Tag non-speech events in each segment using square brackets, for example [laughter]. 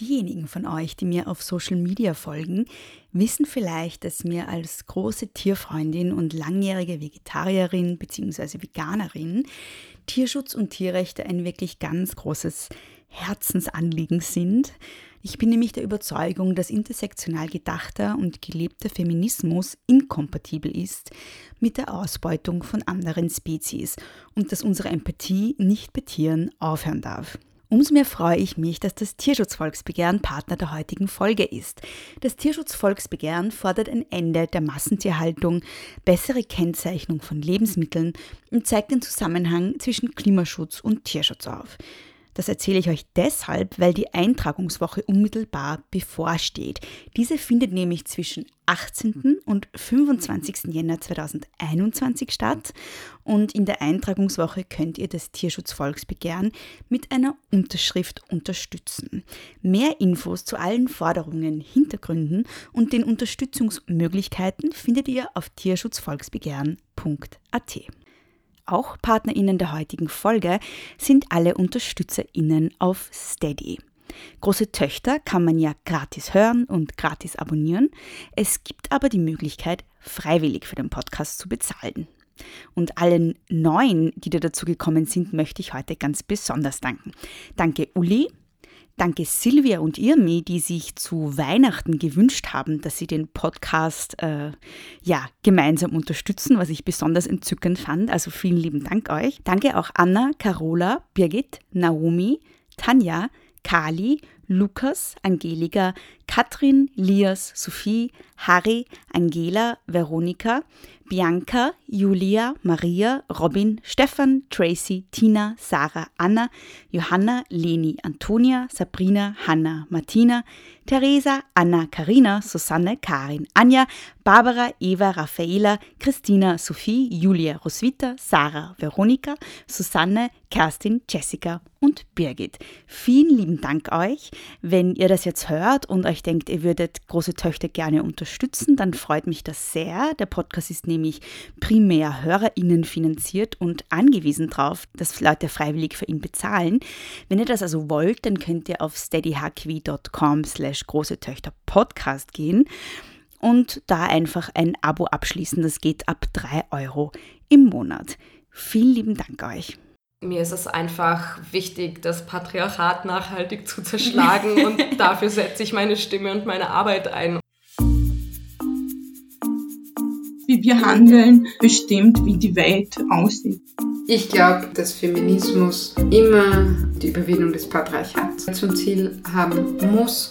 Diejenigen von euch, die mir auf Social Media folgen, wissen vielleicht, dass mir als große Tierfreundin und langjährige Vegetarierin bzw. Veganerin Tierschutz und Tierrechte ein wirklich ganz großes Herzensanliegen sind. Ich bin nämlich der Überzeugung, dass intersektional gedachter und gelebter Feminismus inkompatibel ist mit der Ausbeutung von anderen Spezies und dass unsere Empathie nicht bei Tieren aufhören darf. Umso mehr freue ich mich, dass das Tierschutzvolksbegehren Partner der heutigen Folge ist. Das Tierschutzvolksbegehren fordert ein Ende der Massentierhaltung, bessere Kennzeichnung von Lebensmitteln und zeigt den Zusammenhang zwischen Klimaschutz und Tierschutz auf. Das erzähle ich euch deshalb, weil die Eintragungswoche unmittelbar bevorsteht. Diese findet nämlich zwischen 18. und 25. Jänner 2021 statt und in der Eintragungswoche könnt ihr das Tierschutzvolksbegehren mit einer Unterschrift unterstützen. Mehr Infos zu allen Forderungen, Hintergründen und den Unterstützungsmöglichkeiten findet ihr auf tierschutzvolksbegehren.at. Auch PartnerInnen der heutigen Folge sind alle UnterstützerInnen auf Steady. Große Töchter kann man ja gratis hören und gratis abonnieren. Es gibt aber die Möglichkeit, freiwillig für den Podcast zu bezahlen. Und allen Neuen, die da dazu gekommen sind, möchte ich heute ganz besonders danken. Danke Uli, Danke Silvia und Irmi, die sich zu Weihnachten gewünscht haben, dass sie den Podcast äh, ja, gemeinsam unterstützen, was ich besonders entzückend fand. Also vielen lieben Dank euch. Danke auch Anna, Carola, Birgit, Naomi, Tanja, Kali, Lukas, Angelika, Katrin, Lias, Sophie, Harry, Angela, Veronika, Bianca, Julia, Maria, Robin, Stefan, Tracy, Tina, Sarah, Anna, Johanna, Leni, Antonia, Sabrina, Hanna, Martina, Theresa, Anna, Karina, Susanne, Karin, Anja, Barbara, Eva, Raffaela, Christina, Sophie, Julia, Roswitha, Sarah, Veronika, Susanne, Kerstin, Jessica und Birgit. Vielen lieben Dank euch. Wenn ihr das jetzt hört und euch denkt, ihr würdet große Töchter gerne unterstützen, dann freut mich das sehr. Der Podcast ist nämlich primär HörerInnen finanziert und angewiesen darauf, dass Leute freiwillig für ihn bezahlen. Wenn ihr das also wollt, dann könnt ihr auf steadyhq.com slash große Töchter Podcast gehen und da einfach ein Abo abschließen. Das geht ab 3 Euro im Monat. Vielen lieben Dank euch. Mir ist es einfach wichtig, das Patriarchat nachhaltig zu zerschlagen und [laughs] dafür setze ich meine Stimme und meine Arbeit ein. Wie wir handeln, bestimmt, wie die Welt aussieht. Ich glaube, dass Feminismus immer die Überwindung des Patriarchats zum Ziel haben muss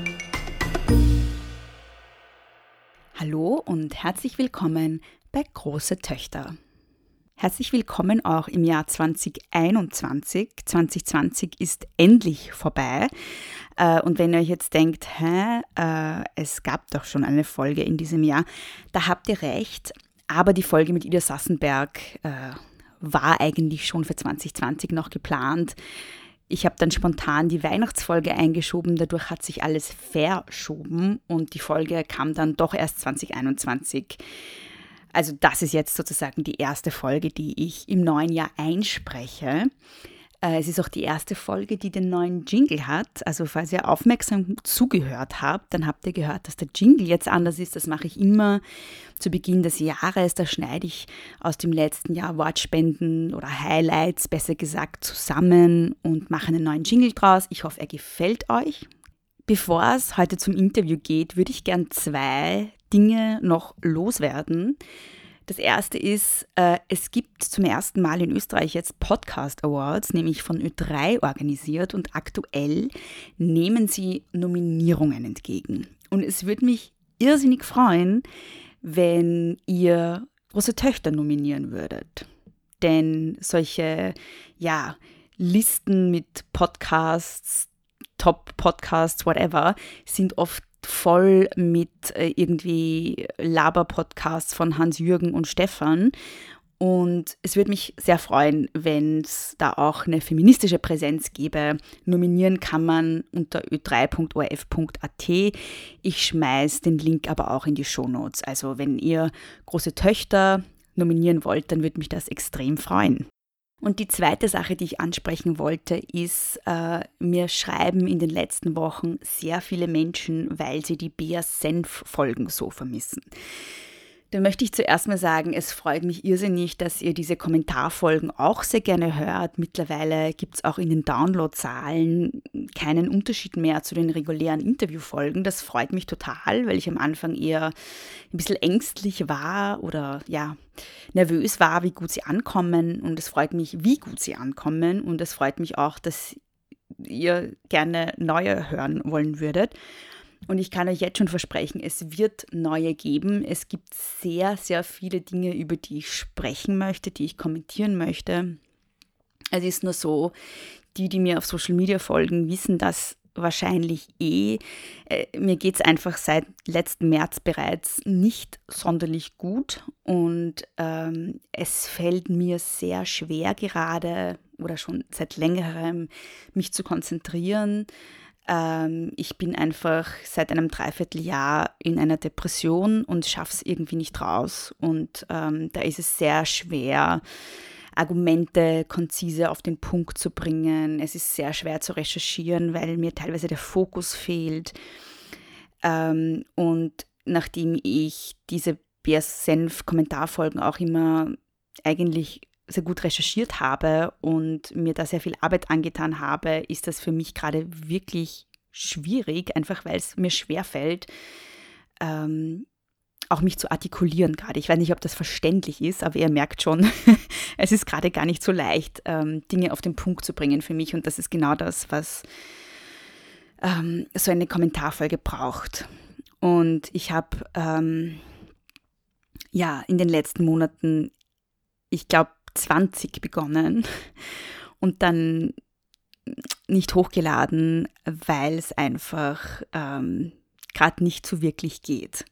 Und herzlich willkommen bei Große Töchter. Herzlich willkommen auch im Jahr 2021. 2020 ist endlich vorbei. Äh, und wenn ihr euch jetzt denkt, hä, äh, es gab doch schon eine Folge in diesem Jahr, da habt ihr recht. Aber die Folge mit Ida Sassenberg äh, war eigentlich schon für 2020 noch geplant. Ich habe dann spontan die Weihnachtsfolge eingeschoben, dadurch hat sich alles verschoben und die Folge kam dann doch erst 2021. Also das ist jetzt sozusagen die erste Folge, die ich im neuen Jahr einspreche. Äh, es ist auch die erste Folge, die den neuen Jingle hat. Also falls ihr aufmerksam zugehört habt, dann habt ihr gehört, dass der Jingle jetzt anders ist. Das mache ich immer zu Beginn des Jahres. Da schneide ich aus dem letzten Jahr Wortspenden oder Highlights, besser gesagt, zusammen und mache einen neuen Jingle draus. Ich hoffe, er gefällt euch. Bevor es heute zum Interview geht, würde ich gern zwei Dinge noch loswerden. Das erste ist, äh, es gibt zum ersten Mal in Österreich jetzt Podcast Awards, nämlich von Ö3 organisiert und aktuell nehmen sie Nominierungen entgegen. Und es würde mich irrsinnig freuen, wenn ihr große Töchter nominieren würdet. Denn solche, ja, Listen mit Podcasts, Top-Podcasts, whatever, sind oft voll mit äh, irgendwie Laber-Podcasts von Hans-Jürgen und Stefan. Und es würde mich sehr freuen, wenn es da auch eine feministische Präsenz gäbe. Nominieren kann man unter ö3.orf.at. Ich schmeiße den Link aber auch in die Shownotes. Also wenn ihr große Töchter nominieren wollt, dann würde mich das extrem freuen. Und die zweite Sache, die ich ansprechen wollte, ist, äh, mir schreiben in den letzten Wochen sehr viele Menschen, weil sie die Bea Senf-Folgen so vermissen. Dann möchte ich zuerst mal sagen, es freut mich irrsinnig, dass ihr diese Kommentarfolgen auch sehr gerne hört. Mittlerweile gibt es auch in den Downloadzahlen keinen Unterschied mehr zu den regulären Interviewfolgen. Das freut mich total, weil ich am Anfang eher ein bisschen ängstlich war oder ja, nervös war, wie gut sie ankommen. Und es freut mich, wie gut sie ankommen. Und es freut mich auch, dass ihr gerne neue hören wollen würdet. Und ich kann euch jetzt schon versprechen, es wird neue geben. Es gibt sehr, sehr viele Dinge, über die ich sprechen möchte, die ich kommentieren möchte. Es ist nur so, die, die mir auf Social Media folgen, wissen das wahrscheinlich eh. Äh, mir geht es einfach seit letzten März bereits nicht sonderlich gut und ähm, es fällt mir sehr schwer gerade oder schon seit längerem, mich zu konzentrieren. Ähm, ich bin einfach seit einem Dreivierteljahr in einer Depression und schaffe es irgendwie nicht raus. Und ähm, da ist es sehr schwer, Argumente konzise auf den Punkt zu bringen. Es ist sehr schwer zu recherchieren, weil mir teilweise der Fokus fehlt. Ähm, und nachdem ich diese BS-Senf-Kommentarfolgen auch immer eigentlich sehr gut recherchiert habe und mir da sehr viel Arbeit angetan habe, ist das für mich gerade wirklich schwierig, einfach weil es mir schwerfällt, ähm, auch mich zu artikulieren gerade. Ich weiß nicht, ob das verständlich ist, aber ihr merkt schon, [laughs] es ist gerade gar nicht so leicht, ähm, Dinge auf den Punkt zu bringen für mich. Und das ist genau das, was ähm, so eine Kommentarfolge braucht. Und ich habe ähm, ja in den letzten Monaten, ich glaube, 20 begonnen und dann nicht hochgeladen, weil es einfach ähm, gerade nicht so wirklich geht.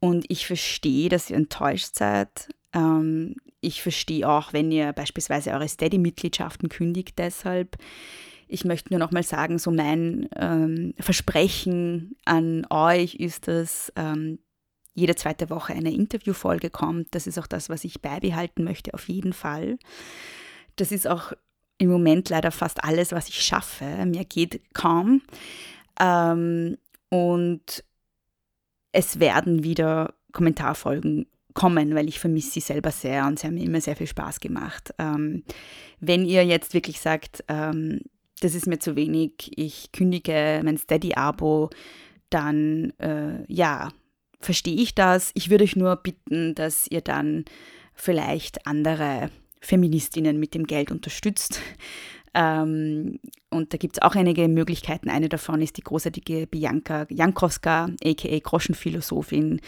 Und ich verstehe, dass ihr enttäuscht seid. Ähm, ich verstehe auch, wenn ihr beispielsweise eure Steady-Mitgliedschaften kündigt deshalb. Ich möchte nur noch mal sagen, so mein ähm, Versprechen an euch ist es, ähm, jede zweite Woche eine Interviewfolge kommt. Das ist auch das, was ich beibehalten möchte, auf jeden Fall. Das ist auch im Moment leider fast alles, was ich schaffe. Mir geht kaum. Ähm, und es werden wieder Kommentarfolgen kommen, weil ich vermisse sie selber sehr und sie haben mir immer sehr viel Spaß gemacht. Ähm, wenn ihr jetzt wirklich sagt, ähm, das ist mir zu wenig, ich kündige mein Steady-Abo, dann äh, ja, verstehe ich das. Ich würde euch nur bitten, dass ihr dann vielleicht andere Feministinnen mit dem Geld unterstützt. Ähm, und da gibt es auch einige Möglichkeiten. Eine davon ist die großartige Bianca Jankowska, aka Groschenphilosophin,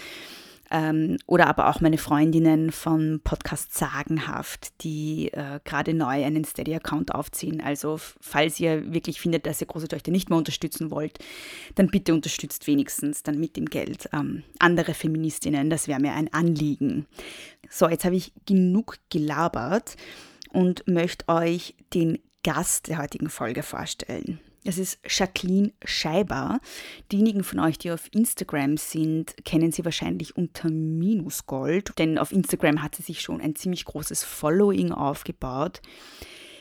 ähm, oder aber auch meine Freundinnen vom Podcast Sagenhaft, die äh, gerade neu einen Steady-Account aufziehen. Also falls ihr wirklich findet, dass ihr große Töchter nicht mehr unterstützen wollt, dann bitte unterstützt wenigstens dann mit dem Geld ähm, andere Feministinnen. Das wäre mir ein Anliegen. So, jetzt habe ich genug gelabert und möchte euch den Gast der heutigen Folge vorstellen. Das ist Jacqueline Scheiber. Diejenigen von euch, die auf Instagram sind, kennen sie wahrscheinlich unter Minusgold, denn auf Instagram hat sie sich schon ein ziemlich großes Following aufgebaut.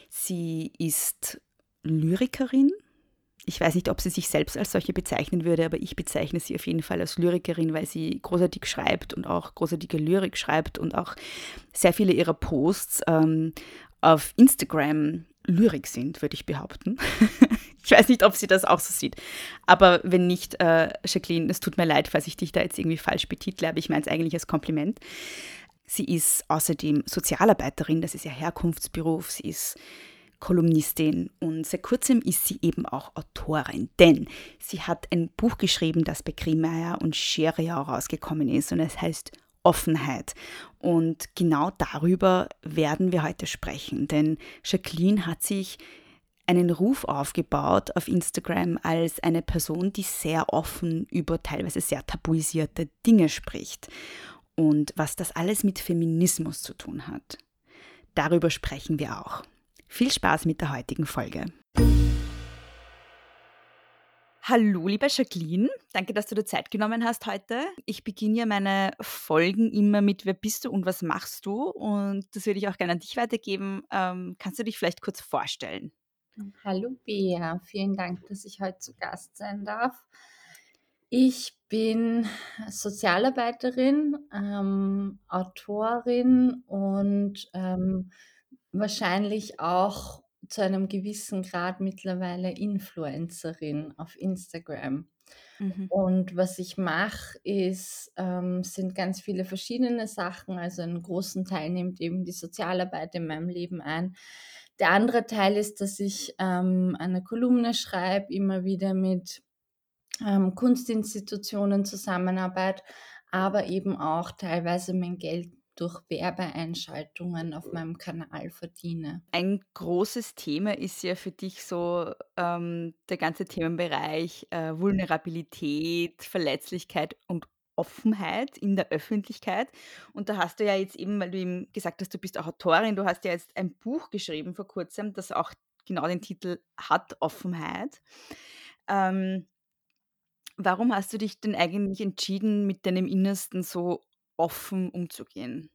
Sie ist Lyrikerin. Ich weiß nicht, ob sie sich selbst als solche bezeichnen würde, aber ich bezeichne sie auf jeden Fall als Lyrikerin, weil sie großartig schreibt und auch großartige Lyrik schreibt und auch sehr viele ihrer Posts ähm, auf Instagram Lyrik sind, würde ich behaupten. [laughs] ich weiß nicht, ob sie das auch so sieht. Aber wenn nicht, äh, Jacqueline, es tut mir leid, falls ich dich da jetzt irgendwie falsch betitle, aber ich meine es eigentlich als Kompliment. Sie ist außerdem Sozialarbeiterin, das ist ihr Herkunftsberuf. Sie ist Kolumnistin und seit kurzem ist sie eben auch Autorin, denn sie hat ein Buch geschrieben, das bei Grimmeier und Scheriau rausgekommen ist und es heißt Offenheit. Und genau darüber werden wir heute sprechen, denn Jacqueline hat sich einen Ruf aufgebaut auf Instagram als eine Person, die sehr offen über teilweise sehr tabuisierte Dinge spricht und was das alles mit Feminismus zu tun hat. Darüber sprechen wir auch. Viel Spaß mit der heutigen Folge. Hallo, liebe Jacqueline. Danke, dass du dir Zeit genommen hast heute. Ich beginne ja meine Folgen immer mit Wer bist du und was machst du? Und das würde ich auch gerne an dich weitergeben. Ähm, kannst du dich vielleicht kurz vorstellen? Hallo Bea, vielen Dank, dass ich heute zu Gast sein darf. Ich bin Sozialarbeiterin, ähm, Autorin und ähm, wahrscheinlich auch zu einem gewissen Grad mittlerweile Influencerin auf Instagram. Mhm. Und was ich mache, ist, ähm, sind ganz viele verschiedene Sachen. Also einen großen Teil nimmt eben die Sozialarbeit in meinem Leben ein. Der andere Teil ist, dass ich ähm, eine Kolumne schreibe, immer wieder mit ähm, Kunstinstitutionen Zusammenarbeit, aber eben auch teilweise mein Geld durch Werbeeinschaltungen auf meinem Kanal verdiene. Ein großes Thema ist ja für dich so ähm, der ganze Themenbereich äh, Vulnerabilität, Verletzlichkeit und Offenheit in der Öffentlichkeit. Und da hast du ja jetzt eben, weil du eben gesagt hast, du bist auch Autorin, du hast ja jetzt ein Buch geschrieben vor kurzem, das auch genau den Titel hat, Offenheit. Ähm, warum hast du dich denn eigentlich entschieden, mit deinem Innersten so offen umzugehen?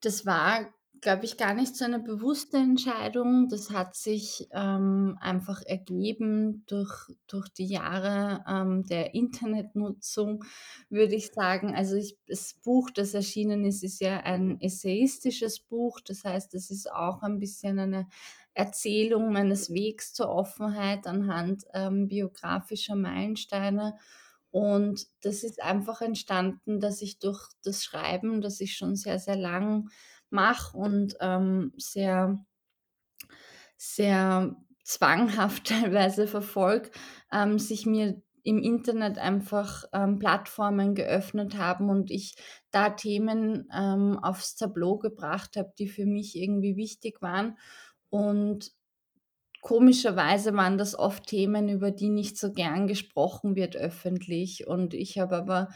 Das war glaube ich, gar nicht so eine bewusste Entscheidung. Das hat sich ähm, einfach ergeben durch, durch die Jahre ähm, der Internetnutzung, würde ich sagen. Also ich, das Buch, das erschienen ist, ist ja ein essayistisches Buch. Das heißt, es ist auch ein bisschen eine Erzählung meines Wegs zur Offenheit anhand ähm, biografischer Meilensteine. Und das ist einfach entstanden, dass ich durch das Schreiben, das ich schon sehr, sehr lang mache und ähm, sehr, sehr zwanghaft [laughs] teilweise verfolge, ähm, sich mir im Internet einfach ähm, Plattformen geöffnet haben und ich da Themen ähm, aufs Tableau gebracht habe, die für mich irgendwie wichtig waren. Und komischerweise waren das oft Themen, über die nicht so gern gesprochen wird öffentlich. Und ich habe aber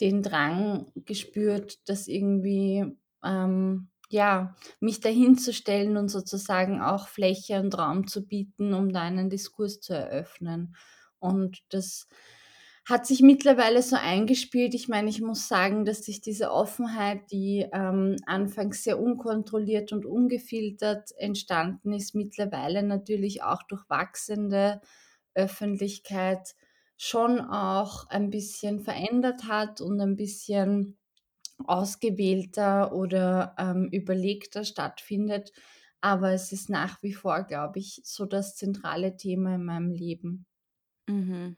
den Drang gespürt, dass irgendwie ähm, ja, mich dahinzustellen und sozusagen auch Fläche und Raum zu bieten, um da einen Diskurs zu eröffnen. Und das hat sich mittlerweile so eingespielt. Ich meine, ich muss sagen, dass sich diese Offenheit, die ähm, anfangs sehr unkontrolliert und ungefiltert entstanden ist, mittlerweile natürlich auch durch wachsende Öffentlichkeit schon auch ein bisschen verändert hat und ein bisschen ausgewählter oder ähm, überlegter stattfindet. Aber es ist nach wie vor, glaube ich, so das zentrale Thema in meinem Leben. Mhm.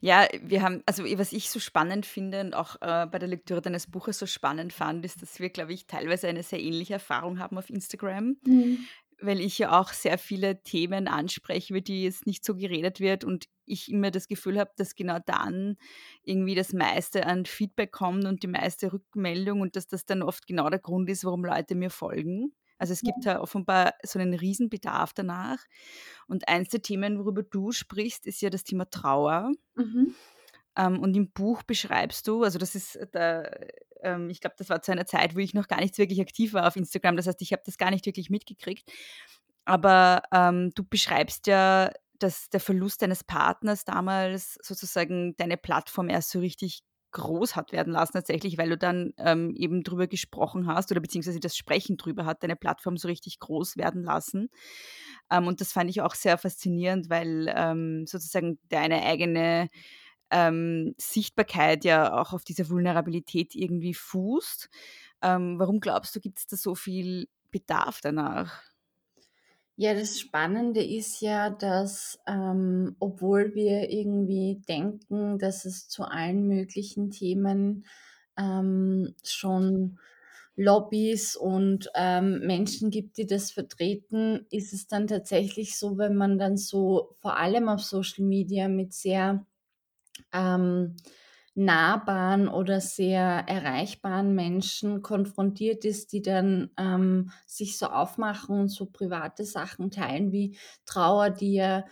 Ja, wir haben, also was ich so spannend finde und auch äh, bei der Lektüre deines Buches so spannend fand, ist, dass wir, glaube ich, teilweise eine sehr ähnliche Erfahrung haben auf Instagram. Mhm weil ich ja auch sehr viele Themen anspreche, über die jetzt nicht so geredet wird und ich immer das Gefühl habe, dass genau dann irgendwie das meiste an Feedback kommt und die meiste Rückmeldung und dass das dann oft genau der Grund ist, warum Leute mir folgen. Also es gibt ja offenbar so einen Riesenbedarf danach. Und eins der Themen, worüber du sprichst, ist ja das Thema Trauer. Mhm. Ähm, und im Buch beschreibst du, also das ist der, ähm, ich glaube, das war zu einer Zeit, wo ich noch gar nicht wirklich aktiv war auf Instagram. Das heißt, ich habe das gar nicht wirklich mitgekriegt. Aber ähm, du beschreibst ja, dass der Verlust deines Partners damals sozusagen deine Plattform erst so richtig groß hat werden lassen, tatsächlich, weil du dann ähm, eben drüber gesprochen hast oder beziehungsweise das Sprechen drüber hat deine Plattform so richtig groß werden lassen. Ähm, und das fand ich auch sehr faszinierend, weil ähm, sozusagen deine eigene ähm, Sichtbarkeit ja auch auf dieser Vulnerabilität irgendwie fußt. Ähm, warum glaubst du, gibt es da so viel Bedarf danach? Ja, das Spannende ist ja, dass ähm, obwohl wir irgendwie denken, dass es zu allen möglichen Themen ähm, schon Lobbys und ähm, Menschen gibt, die das vertreten, ist es dann tatsächlich so, wenn man dann so vor allem auf Social Media mit sehr ähm, nahbaren oder sehr erreichbaren Menschen konfrontiert ist, die dann ähm, sich so aufmachen und so private Sachen teilen wie Trauer, die ja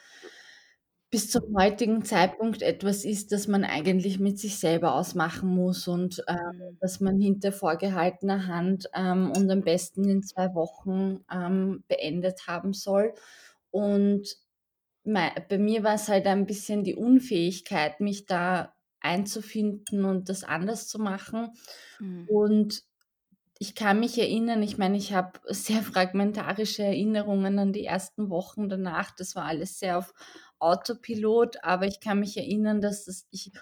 bis zum heutigen Zeitpunkt etwas ist, das man eigentlich mit sich selber ausmachen muss und äh, Mhm. dass man hinter vorgehaltener Hand ähm, und am besten in zwei Wochen ähm, beendet haben soll. Und bei mir war es halt ein bisschen die Unfähigkeit, mich da einzufinden und das anders zu machen. Mhm. Und ich kann mich erinnern, ich meine, ich habe [laughs] sehr fragmentarische Erinnerungen an die ersten Wochen danach. Das war alles sehr auf Autopilot, aber ich kann mich erinnern, dass das ich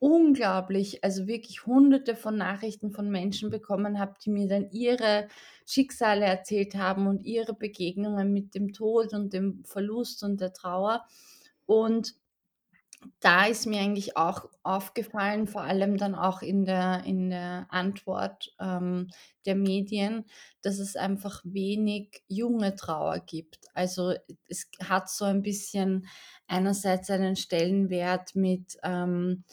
unglaublich, also wirklich Hunderte von Nachrichten von Menschen bekommen habe, die mir dann ihre Schicksale erzählt haben und ihre Begegnungen mit dem Tod und dem Verlust und der Trauer. Und da ist mir eigentlich auch aufgefallen, vor allem dann auch in der, in der Antwort ähm, der Medien, dass es einfach wenig junge Trauer gibt. Also es hat so ein bisschen einerseits einen Stellenwert mit ähm,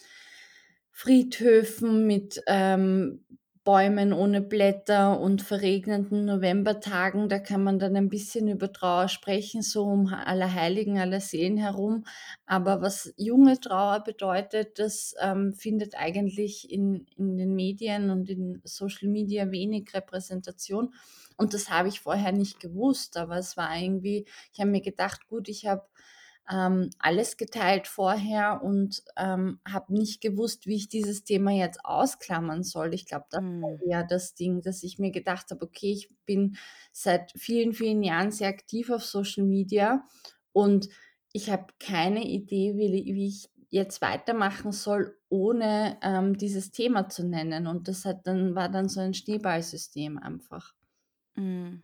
Friedhöfen, mit ähm, Bäumen ohne Blätter und verregneten Novembertagen. Da kann man dann ein bisschen über Trauer sprechen, so um Allerheiligen, Allerseelen herum. Aber was junge Trauer bedeutet, das ähm, findet eigentlich in, in den Medien und in Social Media wenig Repräsentation. Und das habe ich vorher nicht gewusst, aber es war irgendwie, ich habe mir gedacht, gut, ich habe ähm, alles geteilt vorher und ähm, habe nicht gewusst, wie ich dieses Thema jetzt ausklammern soll. Ich glaube, das war Mhm. eher das Ding, dass ich mir gedacht habe, okay, ich bin seit vielen, vielen Jahren sehr aktiv auf Social Media und ich habe keine Idee, wie, wie ich jetzt weitermachen soll, ohne ähm, dieses Thema zu nennen. Und das hat dann, war dann so ein Schneeballsystem einfach. Mhm.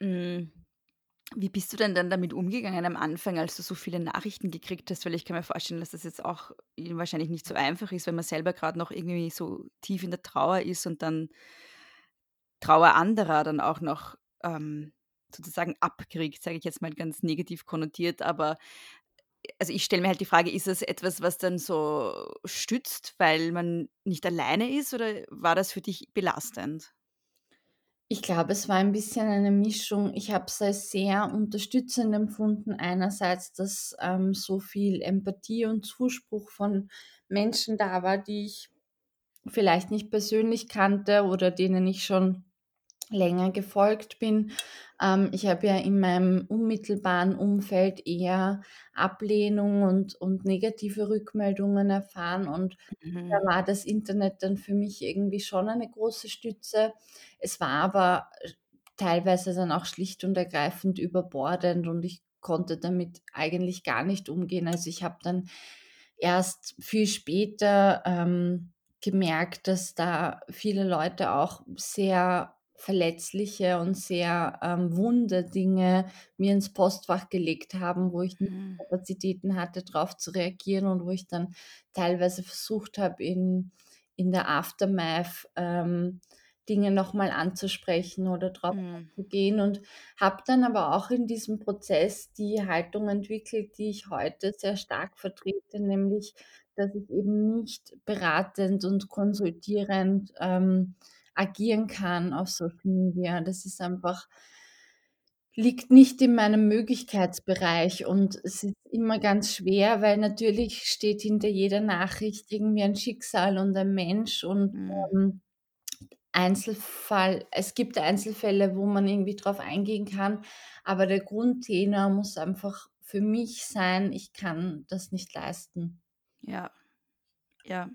Mhm. Wie bist du denn dann damit umgegangen am Anfang, als du so viele Nachrichten gekriegt hast? Weil ich kann mir vorstellen, dass das jetzt auch i wahrscheinlich nicht so einfach ist, wenn man selber gerade noch irgendwie so tief in der Trauer ist und dann Trauer anderer dann auch noch, ähm, sozusagen abkriegt, sage ich jetzt mal ganz negativ konnotiert. Aber also ich stelle mir halt die Frage, ist das etwas, was dann so stützt, weil man nicht alleine ist oder war das für dich belastend? Ich glaube, es war ein bisschen eine Mischung. Ich habe es als sehr unterstützend empfunden. Einerseits, dass ähm, so viel Empathie und Zuspruch von Menschen da war, die ich vielleicht nicht persönlich kannte oder denen ich schon länger gefolgt bin. Ähm, ich habe ja in meinem unmittelbaren Umfeld eher Ablehnung und, und negative Rückmeldungen erfahren und da Mhm. war das Internet dann für mich irgendwie schon eine große Stütze. Es war aber äh, teilweise dann auch schlicht und ergreifend überbordend und ich konnte damit eigentlich gar nicht umgehen. Also ich habe dann erst viel später ähm, gemerkt, dass da viele Leute auch sehr verletzliche und sehr ähm, wunde Dinge mir ins Postfach gelegt haben, wo ich nicht Mhm. Kapazitäten hatte, darauf zu reagieren und wo ich dann teilweise versucht habe, in, in der Aftermath ähm, Dinge nochmal anzusprechen oder drauf Mhm. zu gehen und habe dann aber auch in diesem Prozess die Haltung entwickelt, die ich heute sehr stark vertrete, nämlich, dass ich eben nicht beratend und konsultierend ähm, agieren kann auf Social Media. Das ist einfach liegt nicht in meinem Möglichkeitsbereich und es ist immer ganz schwer, weil natürlich steht hinter jeder Nachricht irgendwie ein Schicksal und ein Mensch und, Mhm. ähm, Einzelfall es gibt Einzelfälle, wo man irgendwie drauf eingehen kann, aber der Grundtenor muss einfach für mich sein: „Ich kann das nicht leisten.“ Ja, ja.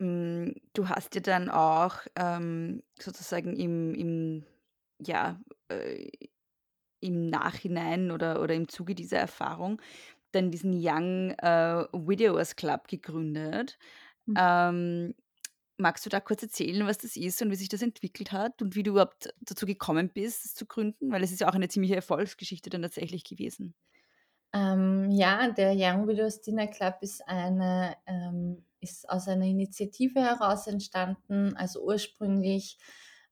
Hm, du hast dir dann auch, ähm, sozusagen im im ja, äh, im Nachhinein oder oder im Zuge dieser Erfahrung dann diesen Young, äh, Widowers Club gegründet. Hm. Ähm, magst du da kurz erzählen, was das ist und wie sich das entwickelt hat und wie du überhaupt dazu gekommen bist, es zu gründen? Weil es ist ja auch eine ziemliche Erfolgsgeschichte dann tatsächlich gewesen. Ähm, ja, der Young Widows Dinner Club ist eine ähm, ist aus einer Initiative heraus entstanden. Also ursprünglich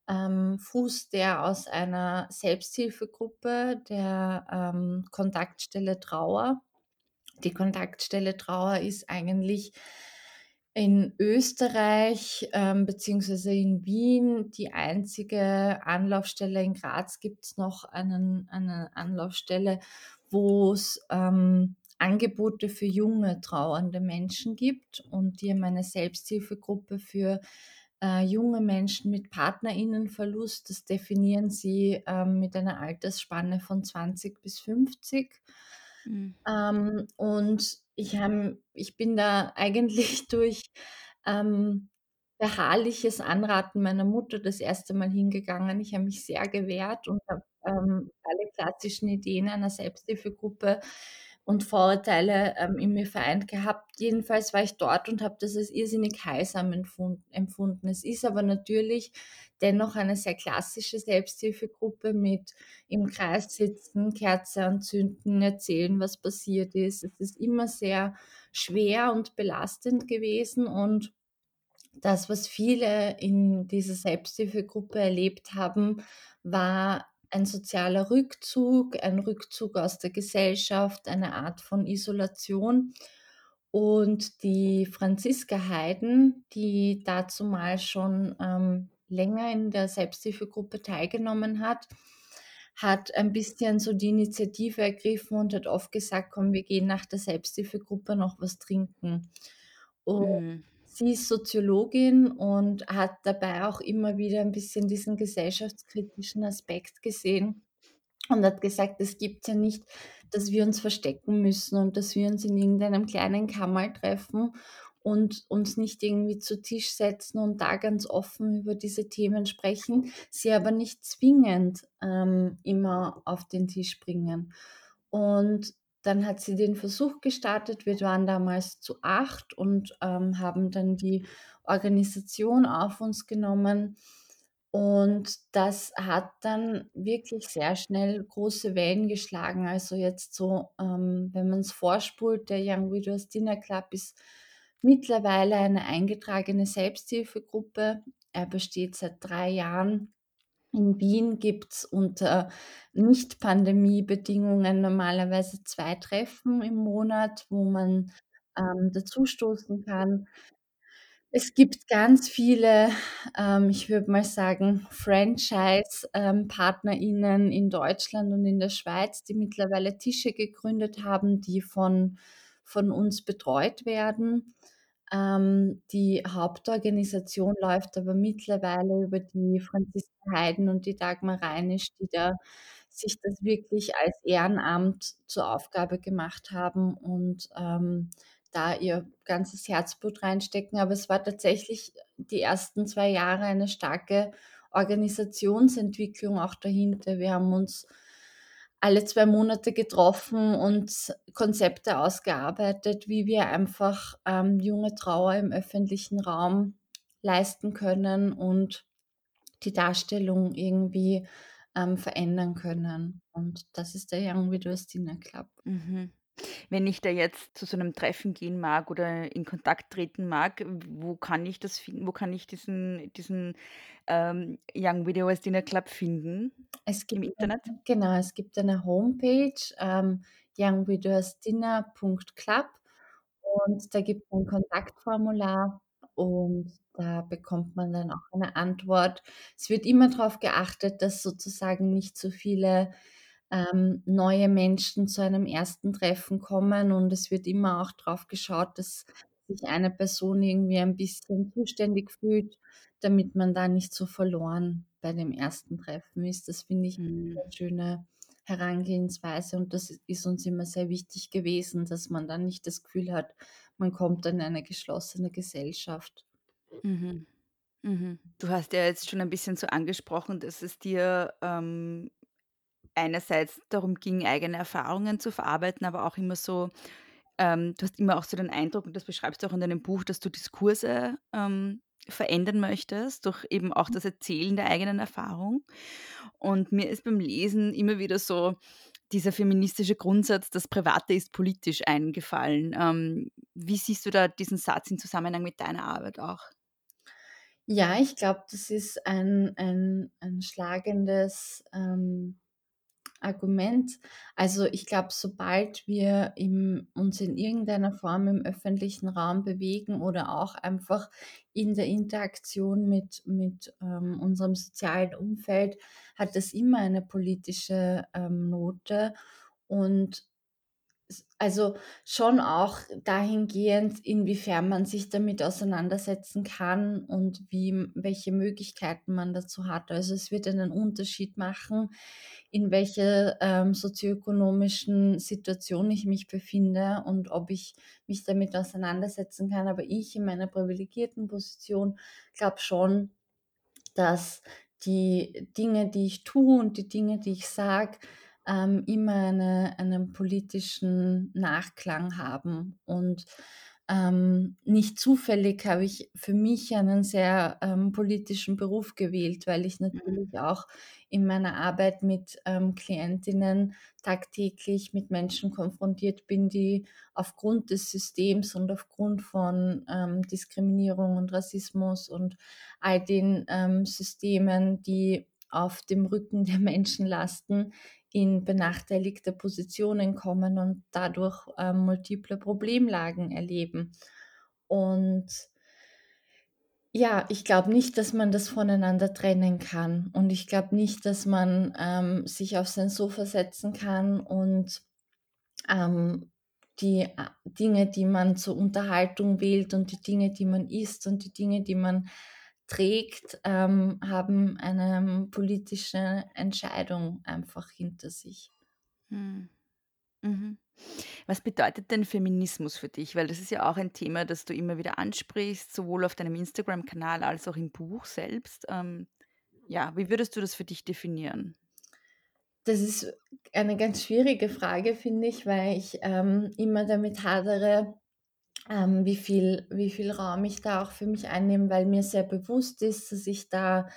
ähm, fußt der aus einer Selbsthilfegruppe der ähm, Kontaktstelle Trauer. Die Kontaktstelle Trauer ist eigentlich in Österreich ähm, beziehungsweise in Wien die einzige Anlaufstelle. In Graz gibt es noch einen, eine Anlaufstelle, wo es ähm, Angebote für junge trauernde Menschen gibt und die haben eine Selbsthilfegruppe für äh, junge Menschen mit Partnerinnenverlust. Das definieren sie ähm, mit einer Altersspanne von 20 bis 50. Mhm. Ähm, und ich, hab, ich bin da eigentlich [laughs] durch ähm, beharrliches Anraten meiner Mutter das erste Mal hingegangen. Ich habe mich sehr gewehrt und habe ähm, alle klassischen Ideen einer Selbsthilfegruppe und Vorurteile ähm, in mir vereint gehabt. Jedenfalls war ich dort und habe das als irrsinnig heilsam empfunden. Es ist aber natürlich dennoch eine sehr klassische Selbsthilfegruppe mit im Kreis sitzen, Kerze anzünden, erzählen, was passiert ist. Es ist immer sehr schwer und belastend gewesen und das, was viele in dieser Selbsthilfegruppe erlebt haben, war ein sozialer Rückzug, ein Rückzug aus der Gesellschaft, eine Art von Isolation. Und die Franziska Heiden, die dazu mal schon ähm, länger in der Selbsthilfegruppe teilgenommen hat, hat ein bisschen so die Initiative ergriffen und hat oft gesagt, komm, wir gehen nach der Selbsthilfegruppe noch was trinken. Und Mhm. Sie ist Soziologin und hat dabei auch immer wieder ein bisschen diesen gesellschaftskritischen Aspekt gesehen und hat gesagt, es gibt ja nicht, dass wir uns verstecken müssen und dass wir uns in irgendeinem kleinen Kammer treffen und uns nicht irgendwie zu Tisch setzen und da ganz offen über diese Themen sprechen, sie aber nicht zwingend ähm, immer auf den Tisch bringen. Und dann hat sie den Versuch gestartet. Wir waren damals zu acht und ähm, haben dann die Organisation auf uns genommen. Und das hat dann wirklich sehr schnell große Wellen geschlagen. Also jetzt so, ähm, wenn man es vorspult, der Young Widows Dinner Club ist mittlerweile eine eingetragene Selbsthilfegruppe. Er besteht seit drei Jahren. In Wien gibt es unter Nicht-Pandemie-Bedingungen normalerweise zwei Treffen im Monat, wo man ähm, dazustoßen kann. Es gibt ganz viele, ähm, ich würde mal sagen, Franchise-PartnerInnen ähm, in Deutschland und in der Schweiz, die mittlerweile Tische gegründet haben, die von, von uns betreut werden. Ähm, die Hauptorganisation läuft aber mittlerweile über die Franziska Heiden und die Dagmar Reinisch, die da sich das wirklich als Ehrenamt zur Aufgabe gemacht haben und ähm, da ihr ganzes Herzblut reinstecken. Aber es war tatsächlich die ersten zwei Jahre eine starke Organisationsentwicklung auch dahinter. Wir haben uns alle zwei Monate getroffen und Konzepte ausgearbeitet, wie wir einfach ähm, junge Trauer im öffentlichen Raum leisten können und die Darstellung irgendwie ähm, verändern können. Und das ist der Young Widows Dinner Club. Mhm. Wenn ich da jetzt zu so einem Treffen gehen mag oder in Kontakt treten mag, wo kann ich das finden? Wo kann ich diesen, diesen ähm, Young Widows Dinner Club finden? Es Im gibt Internet? genau, es gibt eine Homepage, ähm, youngwidorsdinner.club und da gibt es ein Kontaktformular und da bekommt man dann auch eine Antwort. Es wird immer darauf geachtet, dass sozusagen nicht so viele ähm, neue Menschen zu einem ersten Treffen kommen und es wird immer auch darauf geschaut, dass sich eine Person irgendwie ein bisschen zuständig fühlt, damit man da nicht so verloren bei dem ersten Treffen ist. Das finde ich Mhm. eine schöne Herangehensweise und das ist uns immer sehr wichtig gewesen, dass man dann nicht das Gefühl hat, man kommt in eine geschlossene Gesellschaft. Mhm. Mhm. Du hast ja jetzt schon ein bisschen so angesprochen, dass es dir ähm, einerseits darum ging, eigene Erfahrungen zu verarbeiten, aber auch immer so, ähm, du hast immer auch so den Eindruck, und das beschreibst du auch in deinem Buch, dass du Diskurse ähm, verändern möchtest, durch eben auch das Erzählen der eigenen Erfahrung. Und mir ist beim Lesen immer wieder so dieser feministische Grundsatz, das Private ist politisch eingefallen. Ähm, wie siehst du da diesen Satz im Zusammenhang mit deiner Arbeit auch? Ja, ich glaube, das ist ein, ein, ein schlagendes ähm, Argument. Also ich glaube, sobald wir im, uns in irgendeiner Form im öffentlichen Raum bewegen oder auch einfach in der Interaktion mit, mit ähm, unserem sozialen Umfeld, hat das immer eine politische ähm, Note. Und also schon auch dahingehend, inwiefern man sich damit auseinandersetzen kann und wie, welche Möglichkeiten man dazu hat. Also es wird einen Unterschied machen, in welcher ähm, sozioökonomischen Situation ich mich befinde und ob ich mich damit auseinandersetzen kann. Aber ich in meiner privilegierten Position glaube schon, dass die Dinge, die ich tue und die Dinge, die ich sage, ähm, immer eine, einen politischen Nachklang haben. Und ähm, nicht zufällig habe ich für mich einen sehr ähm, politischen Beruf gewählt, weil ich mhm. natürlich auch in meiner Arbeit mit ähm, Klientinnen tagtäglich mit Menschen konfrontiert bin, die aufgrund des Systems und aufgrund von ähm, Diskriminierung und Rassismus und all den ähm, Systemen, die auf dem Rücken der Menschen lasten, in benachteiligte Positionen kommen und dadurch äh, multiple Problemlagen erleben. Und ja, ich glaube nicht, dass man das voneinander trennen kann. Und ich glaube nicht, dass man ähm, sich auf sein Sofa setzen kann und ähm, die äh, Dinge, die man zur Unterhaltung wählt und die Dinge, die man isst und die Dinge, die man trägt, ähm, haben eine politische Entscheidung einfach hinter sich. Hm. Mhm. Was bedeutet denn Feminismus für dich? Weil das ist ja auch ein Thema, das du immer wieder ansprichst, sowohl auf deinem Instagram-Kanal als auch im Buch selbst. Ähm, ja, wie würdest du das für dich definieren? Das ist eine ganz schwierige Frage, finde ich, weil ich ähm, immer damit hadere, ähm, wie, viel, wie viel Raum ich da auch für mich einnehme, weil mir sehr bewusst ist, dass ich da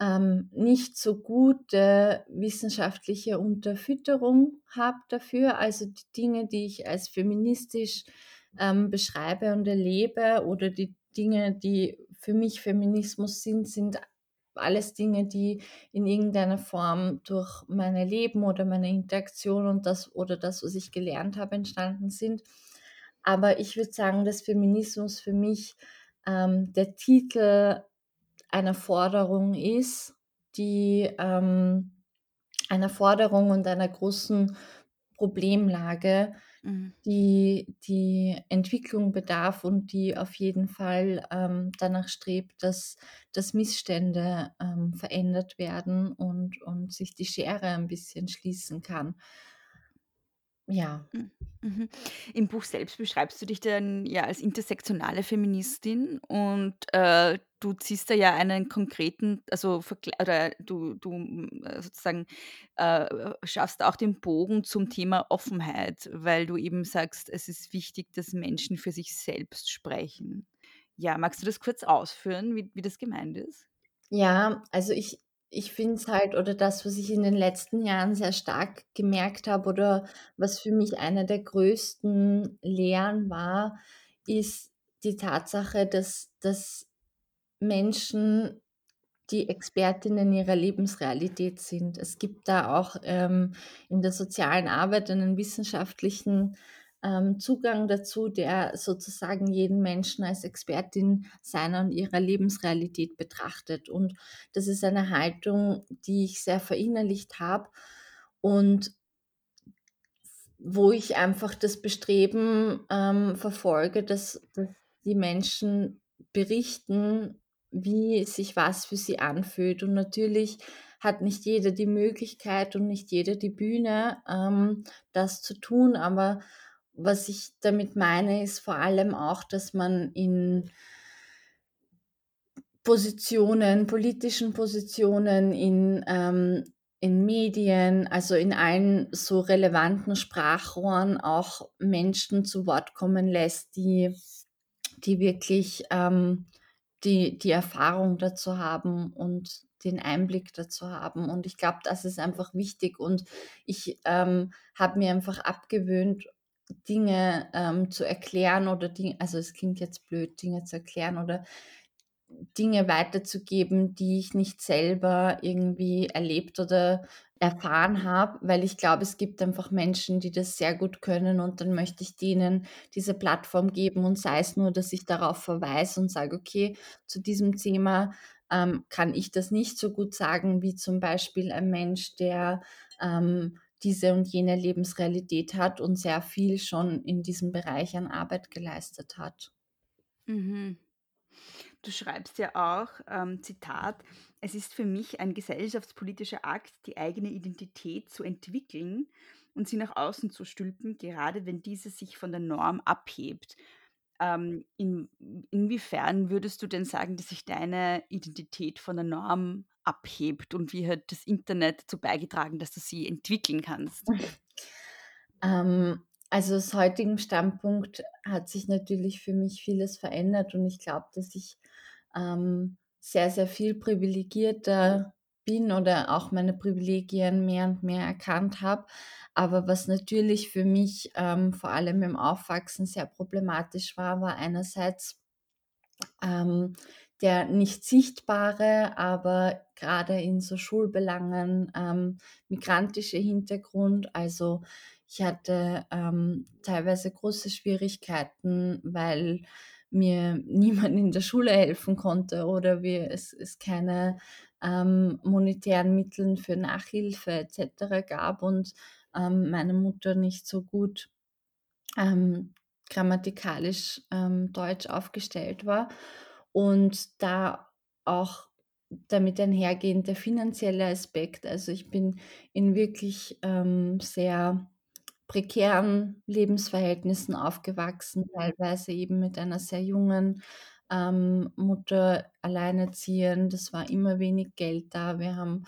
ähm, nicht so gute wissenschaftliche Unterfütterung habe dafür. Also die Dinge, die ich als feministisch ähm, beschreibe und erlebe oder die Dinge, die für mich Feminismus sind, sind alles Dinge, die in irgendeiner Form durch meine Leben oder meine Interaktion und das oder das, was ich gelernt habe, entstanden sind. Aber ich würde sagen, dass Feminismus für mich ähm, der Titel einer Forderung ist, die ähm, einer Forderung und einer großen Problemlage, mhm. die die Entwicklung bedarf und die auf jeden Fall ähm, danach strebt, dass, dass Missstände ähm, verändert werden und, und sich die Schere ein bisschen schließen kann. Ja. Hm, mhm. Im Buch selbst beschreibst du dich dann ja als intersektionale Feministin und äh, du ziehst da ja einen konkreten, also oder du, du äh, sozusagen äh, schaffst auch den Bogen zum Thema Offenheit, weil du eben sagst, es ist wichtig, dass Menschen für sich selbst sprechen. Ja, magst du das kurz ausführen, wie, wie das gemeint ist? Ja, also ich, ich finde es halt oder das, was ich in den letzten Jahren sehr stark gemerkt habe oder was für mich eine der größten Lehren war, ist die Tatsache, dass, dass Menschen die Expertinnen ihrer Lebensrealität sind. Es gibt da auch ähm, in der sozialen Arbeit einen wissenschaftlichen ähm, Zugang dazu, der sozusagen jeden Menschen als Expertin seiner und ihrer Lebensrealität betrachtet. Und das ist eine Haltung, die ich sehr verinnerlicht habe und wo ich einfach das Bestreben ähm, verfolge, dass, die Menschen berichten, wie sich was für sie anfühlt. Und natürlich hat nicht jeder die Möglichkeit und nicht jeder die Bühne, ähm, das zu tun, aber was ich damit meine, ist vor allem auch, dass man in Positionen, politischen Positionen, in, ähm, in Medien, also in allen so relevanten Sprachrohren auch Menschen zu Wort kommen lässt, die, die wirklich ähm, die, die Erfahrung dazu haben und den Einblick dazu haben. Und ich glaube, das ist einfach wichtig. Und ich ähm, habe mir einfach abgewöhnt, Dinge ähm, zu erklären oder Dinge, also es klingt jetzt blöd, Dinge zu erklären oder Dinge weiterzugeben, die ich nicht selber irgendwie erlebt oder erfahren habe, weil ich glaube, es gibt einfach Menschen, die das sehr gut können und dann möchte ich denen diese Plattform geben und sei es nur, dass ich darauf verweise und sage, okay, zu diesem Thema ähm, kann ich das nicht so gut sagen wie zum Beispiel ein Mensch, der ähm, diese und jene Lebensrealität hat und sehr viel schon in diesem Bereich an Arbeit geleistet hat. Mhm. Du schreibst ja auch, ähm, Zitat, es ist für mich ein gesellschaftspolitischer Akt, die eigene Identität zu entwickeln und sie nach außen zu stülpen, gerade wenn diese sich von der Norm abhebt. Ähm, in, inwiefern würdest du denn sagen, dass sich deine Identität von der Norm abhebt und wie hat das Internet dazu beigetragen, dass du sie entwickeln kannst? [laughs] Ähm, also aus heutigem Standpunkt hat sich natürlich für mich vieles verändert und ich glaube, dass ich ähm, sehr, sehr viel privilegierter bin oder auch meine Privilegien mehr und mehr erkannt habe. Aber was natürlich für mich ähm, vor allem im Aufwachsen sehr problematisch war, war einerseits ähm, der nicht sichtbare, aber gerade in so Schulbelangen ähm, migrantische Hintergrund. Also ich hatte ähm, teilweise große Schwierigkeiten, weil mir [laughs] niemand in der Schule helfen konnte oder wir, es, es keine ähm, monetären Mittel für Nachhilfe etc. gab und ähm, meine Mutter nicht so gut ähm, grammatikalisch ähm, deutsch aufgestellt war und da auch damit einhergehend der finanzielle Aspekt. Also ich bin in wirklich ähm, sehr prekären Lebensverhältnissen aufgewachsen, teilweise eben mit einer sehr jungen ähm, Mutter alleinerziehend. Es war immer wenig Geld da. Wir haben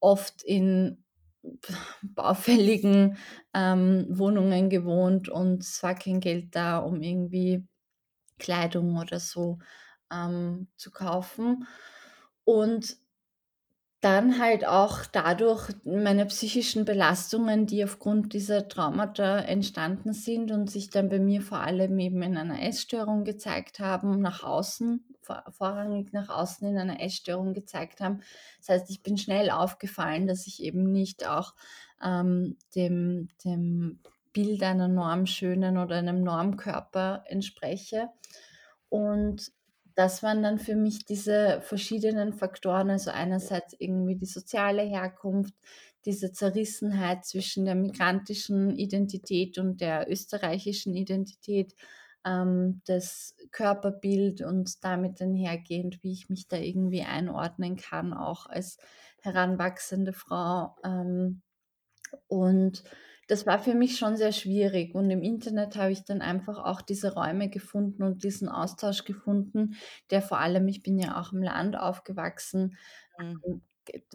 oft in [laughs] baufälligen ähm, Wohnungen gewohnt und es war kein Geld da, um irgendwie Kleidung oder so ähm, zu kaufen. Und dann halt auch dadurch meine psychischen Belastungen, die aufgrund dieser Traumata entstanden sind und sich dann bei mir vor allem eben in einer Essstörung gezeigt haben, nach außen, vor, vorrangig nach außen in einer Essstörung gezeigt haben. Das heißt, ich bin schnell aufgefallen, dass ich eben nicht auch ähm, dem, dem Bild einer normschönen oder einem Normkörper entspreche. Und das waren dann für mich diese verschiedenen Faktoren, also einerseits irgendwie die soziale Herkunft, diese Zerrissenheit zwischen der migrantischen Identität und der österreichischen Identität, ähm, das Körperbild und damit einhergehend, wie ich mich da irgendwie einordnen kann, auch als heranwachsende Frau. Ähm, und das war für mich schon sehr schwierig. Und im Internet habe ich dann einfach auch diese Räume gefunden und diesen Austausch gefunden, der vor allem, ich bin ja auch im Land aufgewachsen, mhm. Ähm,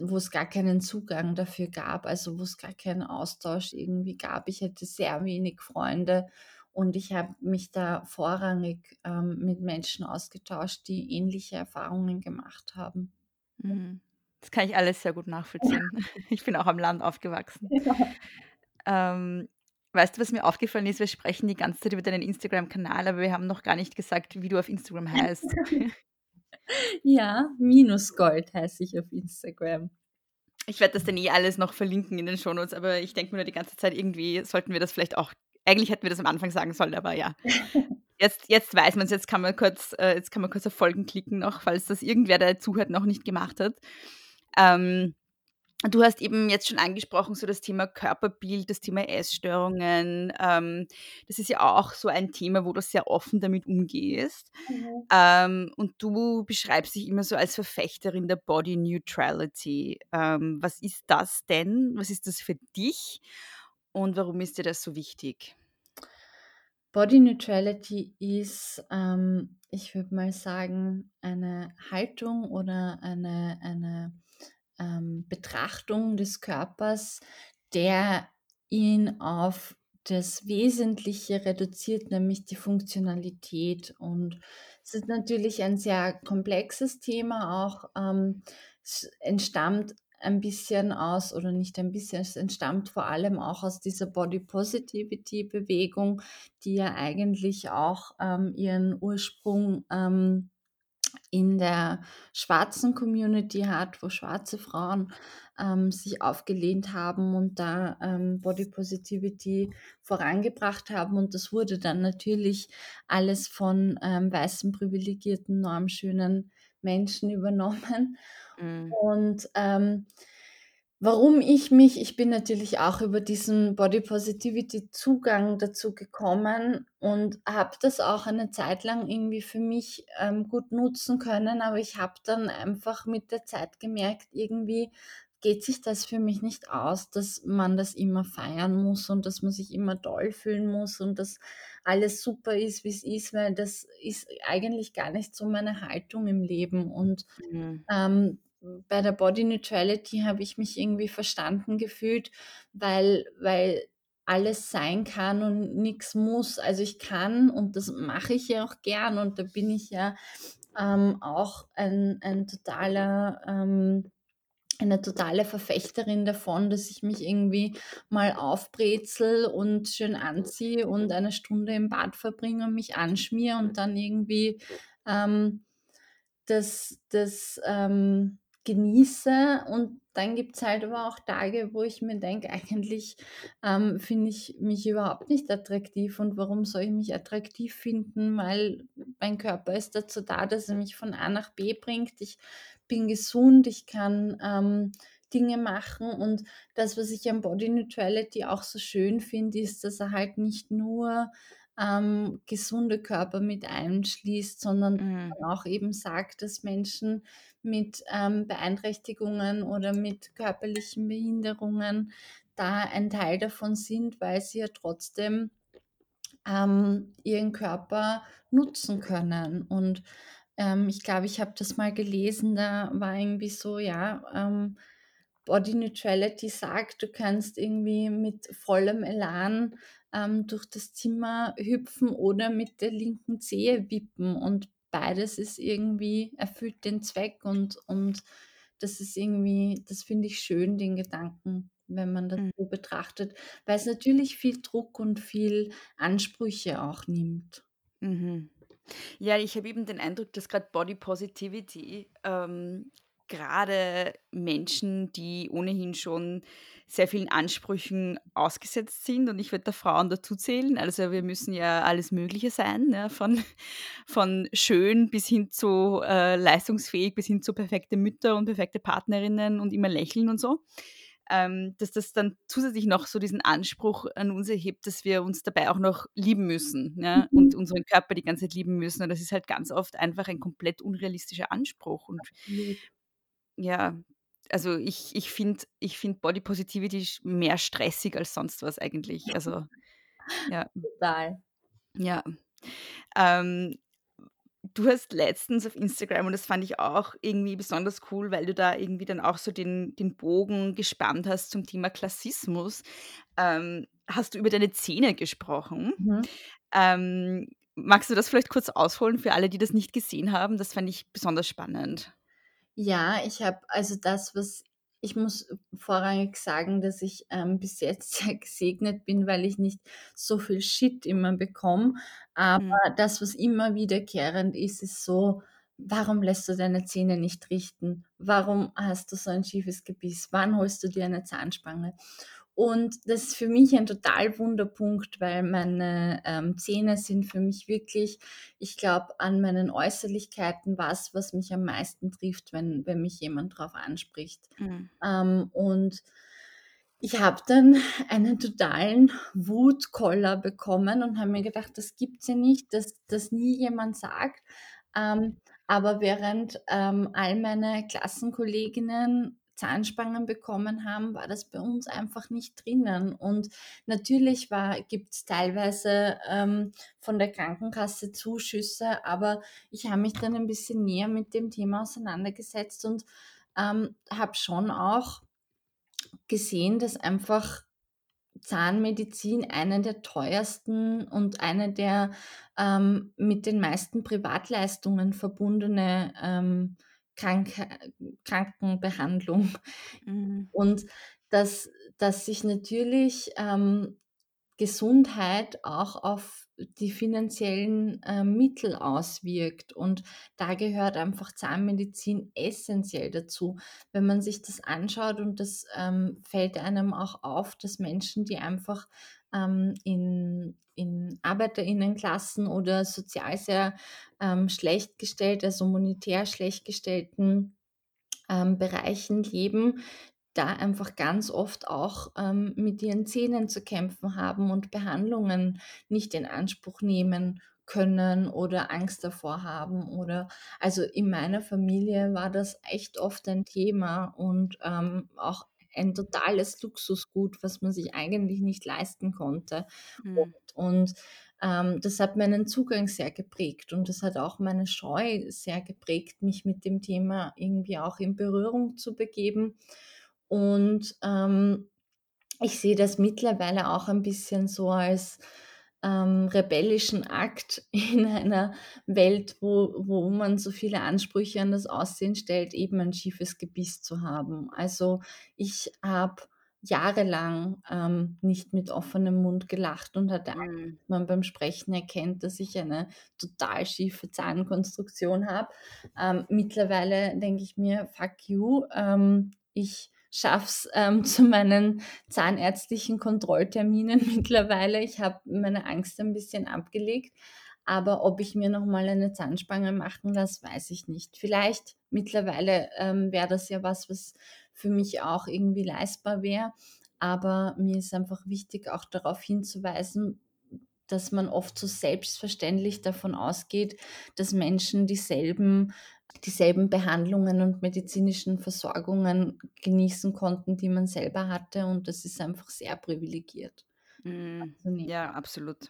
wo es gar keinen Zugang dafür gab, also wo es gar keinen Austausch irgendwie gab. Ich hatte sehr wenig Freunde und ich habe mich da vorrangig ähm, mit Menschen ausgetauscht, die ähnliche Erfahrungen gemacht haben. Mhm. Das kann ich alles sehr gut nachvollziehen. [laughs] Ich bin auch am Land aufgewachsen. [laughs] Ja. Ähm, weißt du, was mir aufgefallen ist? Wir sprechen die ganze Zeit über deinen Instagram-Kanal, aber wir haben noch gar nicht gesagt, wie du auf Instagram heißt. [laughs] ja, Minusgold heiße ich auf Instagram. Ich werde das dann eh alles noch verlinken in den Shownotes, aber ich denke mir nur die ganze Zeit, irgendwie sollten wir das vielleicht auch, eigentlich hätten wir das am Anfang sagen sollen, aber ja. [laughs] Jetzt, jetzt weiß man es, jetzt kann man kurz, äh, jetzt kann man kurz auf Folgen klicken noch, falls das irgendwer, der zuhört, noch nicht gemacht hat. Ähm, Du hast eben jetzt schon angesprochen, so das Thema Körperbild, das Thema Essstörungen. Ähm, das ist ja auch so ein Thema, wo du sehr offen damit umgehst. Mhm. Ähm, und du beschreibst dich immer so als Verfechterin der Body Neutrality. Ähm, was ist das denn? Was ist das für dich? Und warum ist dir das so wichtig? Body Neutrality ist, ähm, ich würde mal sagen, eine Haltung oder eine, eine ähm, Betrachtung des Körpers, der ihn auf das Wesentliche reduziert, nämlich die Funktionalität. Und es ist natürlich ein sehr komplexes Thema auch. Ähm, entstammt ein bisschen aus, oder nicht ein bisschen, es entstammt vor allem auch aus dieser Body Positivity Bewegung, die ja eigentlich auch ähm, ihren Ursprung ähm, in der schwarzen Community hat, wo schwarze Frauen ähm, sich aufgelehnt haben und da ähm, Body Positivity vorangebracht haben. Und das wurde dann natürlich alles von ähm, weißen, privilegierten, normschönen Menschen [laughs] übernommen. Mhm. Und ähm, Warum ich mich ich bin natürlich auch über diesen Body Positivity Zugang dazu gekommen und habe das auch eine Zeit lang irgendwie für mich, ähm, gut nutzen können, aber ich habe dann einfach mit der Zeit gemerkt, irgendwie geht sich das für mich nicht aus, dass man das immer feiern muss und dass man sich immer toll fühlen muss und dass alles super ist, wie es ist, weil das ist eigentlich gar nicht so meine Haltung im Leben und, Mhm. ähm, bei der Body Neutrality habe ich mich irgendwie verstanden gefühlt, weil, weil alles sein kann und nichts muss. Also ich kann und das mache ich ja auch gern und da bin ich ja ähm, auch ein, ein totaler, ähm, eine totale Verfechterin davon, dass ich mich irgendwie mal aufbrezel und schön anziehe und eine Stunde im Bad verbringe und mich anschmiere und dann irgendwie ähm, das, das ähm, genieße. Und dann gibt es halt aber auch Tage, wo ich mir denke, [laughs] eigentlich ähm, finde ich mich überhaupt nicht attraktiv. Und warum soll ich mich attraktiv finden? Weil mein Körper ist dazu da, dass er mich von A nach B bringt. Ich bin gesund, ich kann ähm, Dinge machen. Und das, was ich am Body Neutrality auch so schön finde, ist, dass er halt nicht nur ähm, gesunde Körper mit einschließt, sondern mhm. auch eben sagt, dass Menschen mit ähm, Beeinträchtigungen oder mit körperlichen Behinderungen da ein Teil davon sind, weil sie ja trotzdem ähm, ihren Körper nutzen können. Und ähm, ich glaube, ich habe das mal gelesen, da war irgendwie so, ja, ähm, Body Neutrality sagt, du kannst irgendwie mit vollem Elan ähm, durch das Zimmer hüpfen oder mit der linken Zehe wippen. Und beides ist irgendwie, erfüllt den Zweck und, und das ist irgendwie, das finde ich schön, den Gedanken, wenn man das mhm. so betrachtet, weil es natürlich viel Druck und viel Ansprüche auch nimmt. Mhm. Ja, ich habe eben den Eindruck, dass gerade Body Positivity ähm, gerade Menschen, die ohnehin schon sehr vielen Ansprüchen ausgesetzt sind und ich würde da Frauen dazu zählen. Also wir müssen ja alles Mögliche sein, ne? von, [laughs] von schön bis hin zu äh, leistungsfähig, bis hin zu perfekte Mütter und perfekte Partnerinnen und immer lächeln und so. Ähm, dass das dann zusätzlich noch so diesen Anspruch an uns erhebt, dass wir uns dabei auch noch lieben müssen ja? Mhm. und unseren Körper die ganze Zeit lieben müssen. Und das ist halt ganz oft einfach ein komplett unrealistischer Anspruch. Und ja, also ich, ich finde ich find Body Positivity mehr stressig als sonst was eigentlich. Also, ja. [laughs] Total. Ja. Ähm, du hast letztens auf Instagram, und das fand ich auch irgendwie besonders cool, weil du da irgendwie dann auch so den, den Bogen gespannt hast zum Thema Klassismus, ähm, hast du über deine Zähne gesprochen. Mhm. Ähm, magst du das vielleicht kurz ausholen für alle, die das nicht gesehen haben? Das fand ich besonders spannend. Ja, ich habe also das, was ich muss vorrangig sagen, dass ich ähm, [laughs] bis jetzt sehr gesegnet bin, weil ich nicht so viel Shit immer bekomme. Aber mhm. das, was immer wiederkehrend ist, ist so, warum lässt du deine Zähne nicht richten? Warum hast du so ein schiefes Gebiss? Wann holst du dir eine Zahnspange? Und das ist für mich ein total Wunderpunkt, weil meine ähm, Zähne sind für mich wirklich, ich glaube, an meinen Äußerlichkeiten was, was mich am meisten trifft, wenn, wenn mich jemand darauf anspricht. Mhm. Ähm, und ich habe dann einen totalen Wutkoller bekommen und habe mir gedacht, das gibt es ja nicht, dass das nie jemand sagt. Ähm, aber während ähm, all meine Klassenkolleginnen Zahnspangen bekommen haben, war das bei uns einfach nicht drinnen. Und natürlich gibt es teilweise ähm, von der Krankenkasse Zuschüsse, aber ich habe mich dann ein bisschen näher mit dem Thema auseinandergesetzt und ähm, habe schon auch gesehen, dass einfach Zahnmedizin eine der teuersten und eine der ähm, mit den meisten Privatleistungen verbundene ähm, Krank Krankenbehandlung. Mhm. Und dass, dass sich natürlich ähm, Gesundheit auch auf die finanziellen äh, Mittel auswirkt. Und da gehört einfach Zahnmedizin essentiell dazu. Wenn man sich das anschaut und das ähm, fällt einem auch auf, dass Menschen, die einfach ähm, in, in Arbeiterinnenklassen oder sozial sehr ähm, schlecht gestellt, also monetär schlecht gestellten ähm, Bereichen leben, da einfach ganz oft auch ähm, mit ihren Zähnen zu kämpfen haben und Behandlungen nicht in Anspruch nehmen können oder Angst davor haben oder also in meiner Familie war das echt oft ein Thema und ähm, auch ein totales Luxusgut, was man sich eigentlich nicht leisten konnte. Mhm. Und, und ähm, das hat meinen Zugang sehr geprägt und das hat auch meine Scheu sehr geprägt, mich mit dem Thema irgendwie auch in Berührung zu begeben. Und ähm, ich sehe das mittlerweile auch ein bisschen so als ähm, rebellischen Akt [laughs] in einer Welt, wo, wo man so viele Ansprüche an das Aussehen stellt, eben ein schiefes Gebiss zu haben. Also ich habe jahrelang ähm, nicht mit offenem Mund gelacht und hatte Angst, Mhm. man beim Sprechen erkennt, dass ich eine total schiefe Zahnkonstruktion habe. Ähm, mittlerweile denke ich mir, fuck you, ähm, ich schaff's ähm, [laughs] zu meinen zahnärztlichen Kontrollterminen mittlerweile. Ich habe meine Angst ein bisschen abgelegt. Aber ob ich mir nochmal eine Zahnspange machen lasse, weiß ich nicht. Vielleicht mittlerweile ähm, wäre das ja was, was für mich auch irgendwie leistbar wäre. Aber mir ist einfach wichtig, auch darauf hinzuweisen, dass man oft so selbstverständlich davon ausgeht, dass Menschen dieselben, dieselben Behandlungen und medizinischen Versorgungen genießen konnten, die man selber hatte. Und das ist einfach sehr privilegiert. Anzunehmen. Ja, absolut.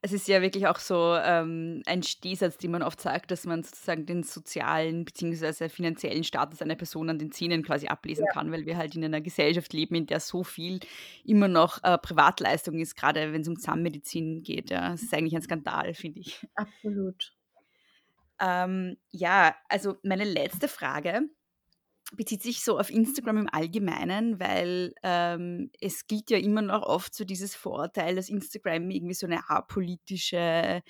Es ist ja wirklich auch so ähm, ein Stehsatz, den man oft sagt, dass man sozusagen den sozialen bzw. finanziellen Status einer Person an den Zähnen quasi ablesen kann, weil wir halt in einer Gesellschaft leben, in der so viel immer noch äh, Privatleistung ist, gerade wenn es um Zahnmedizin geht. Ja. Das ist eigentlich ein Skandal, finde ich. Absolut. Ähm, ja, also meine letzte Frage bezieht sich so auf Instagram im Allgemeinen, weil ähm, es gilt ja immer noch oft so dieses Vorurteil, dass Instagram irgendwie so eine apolitische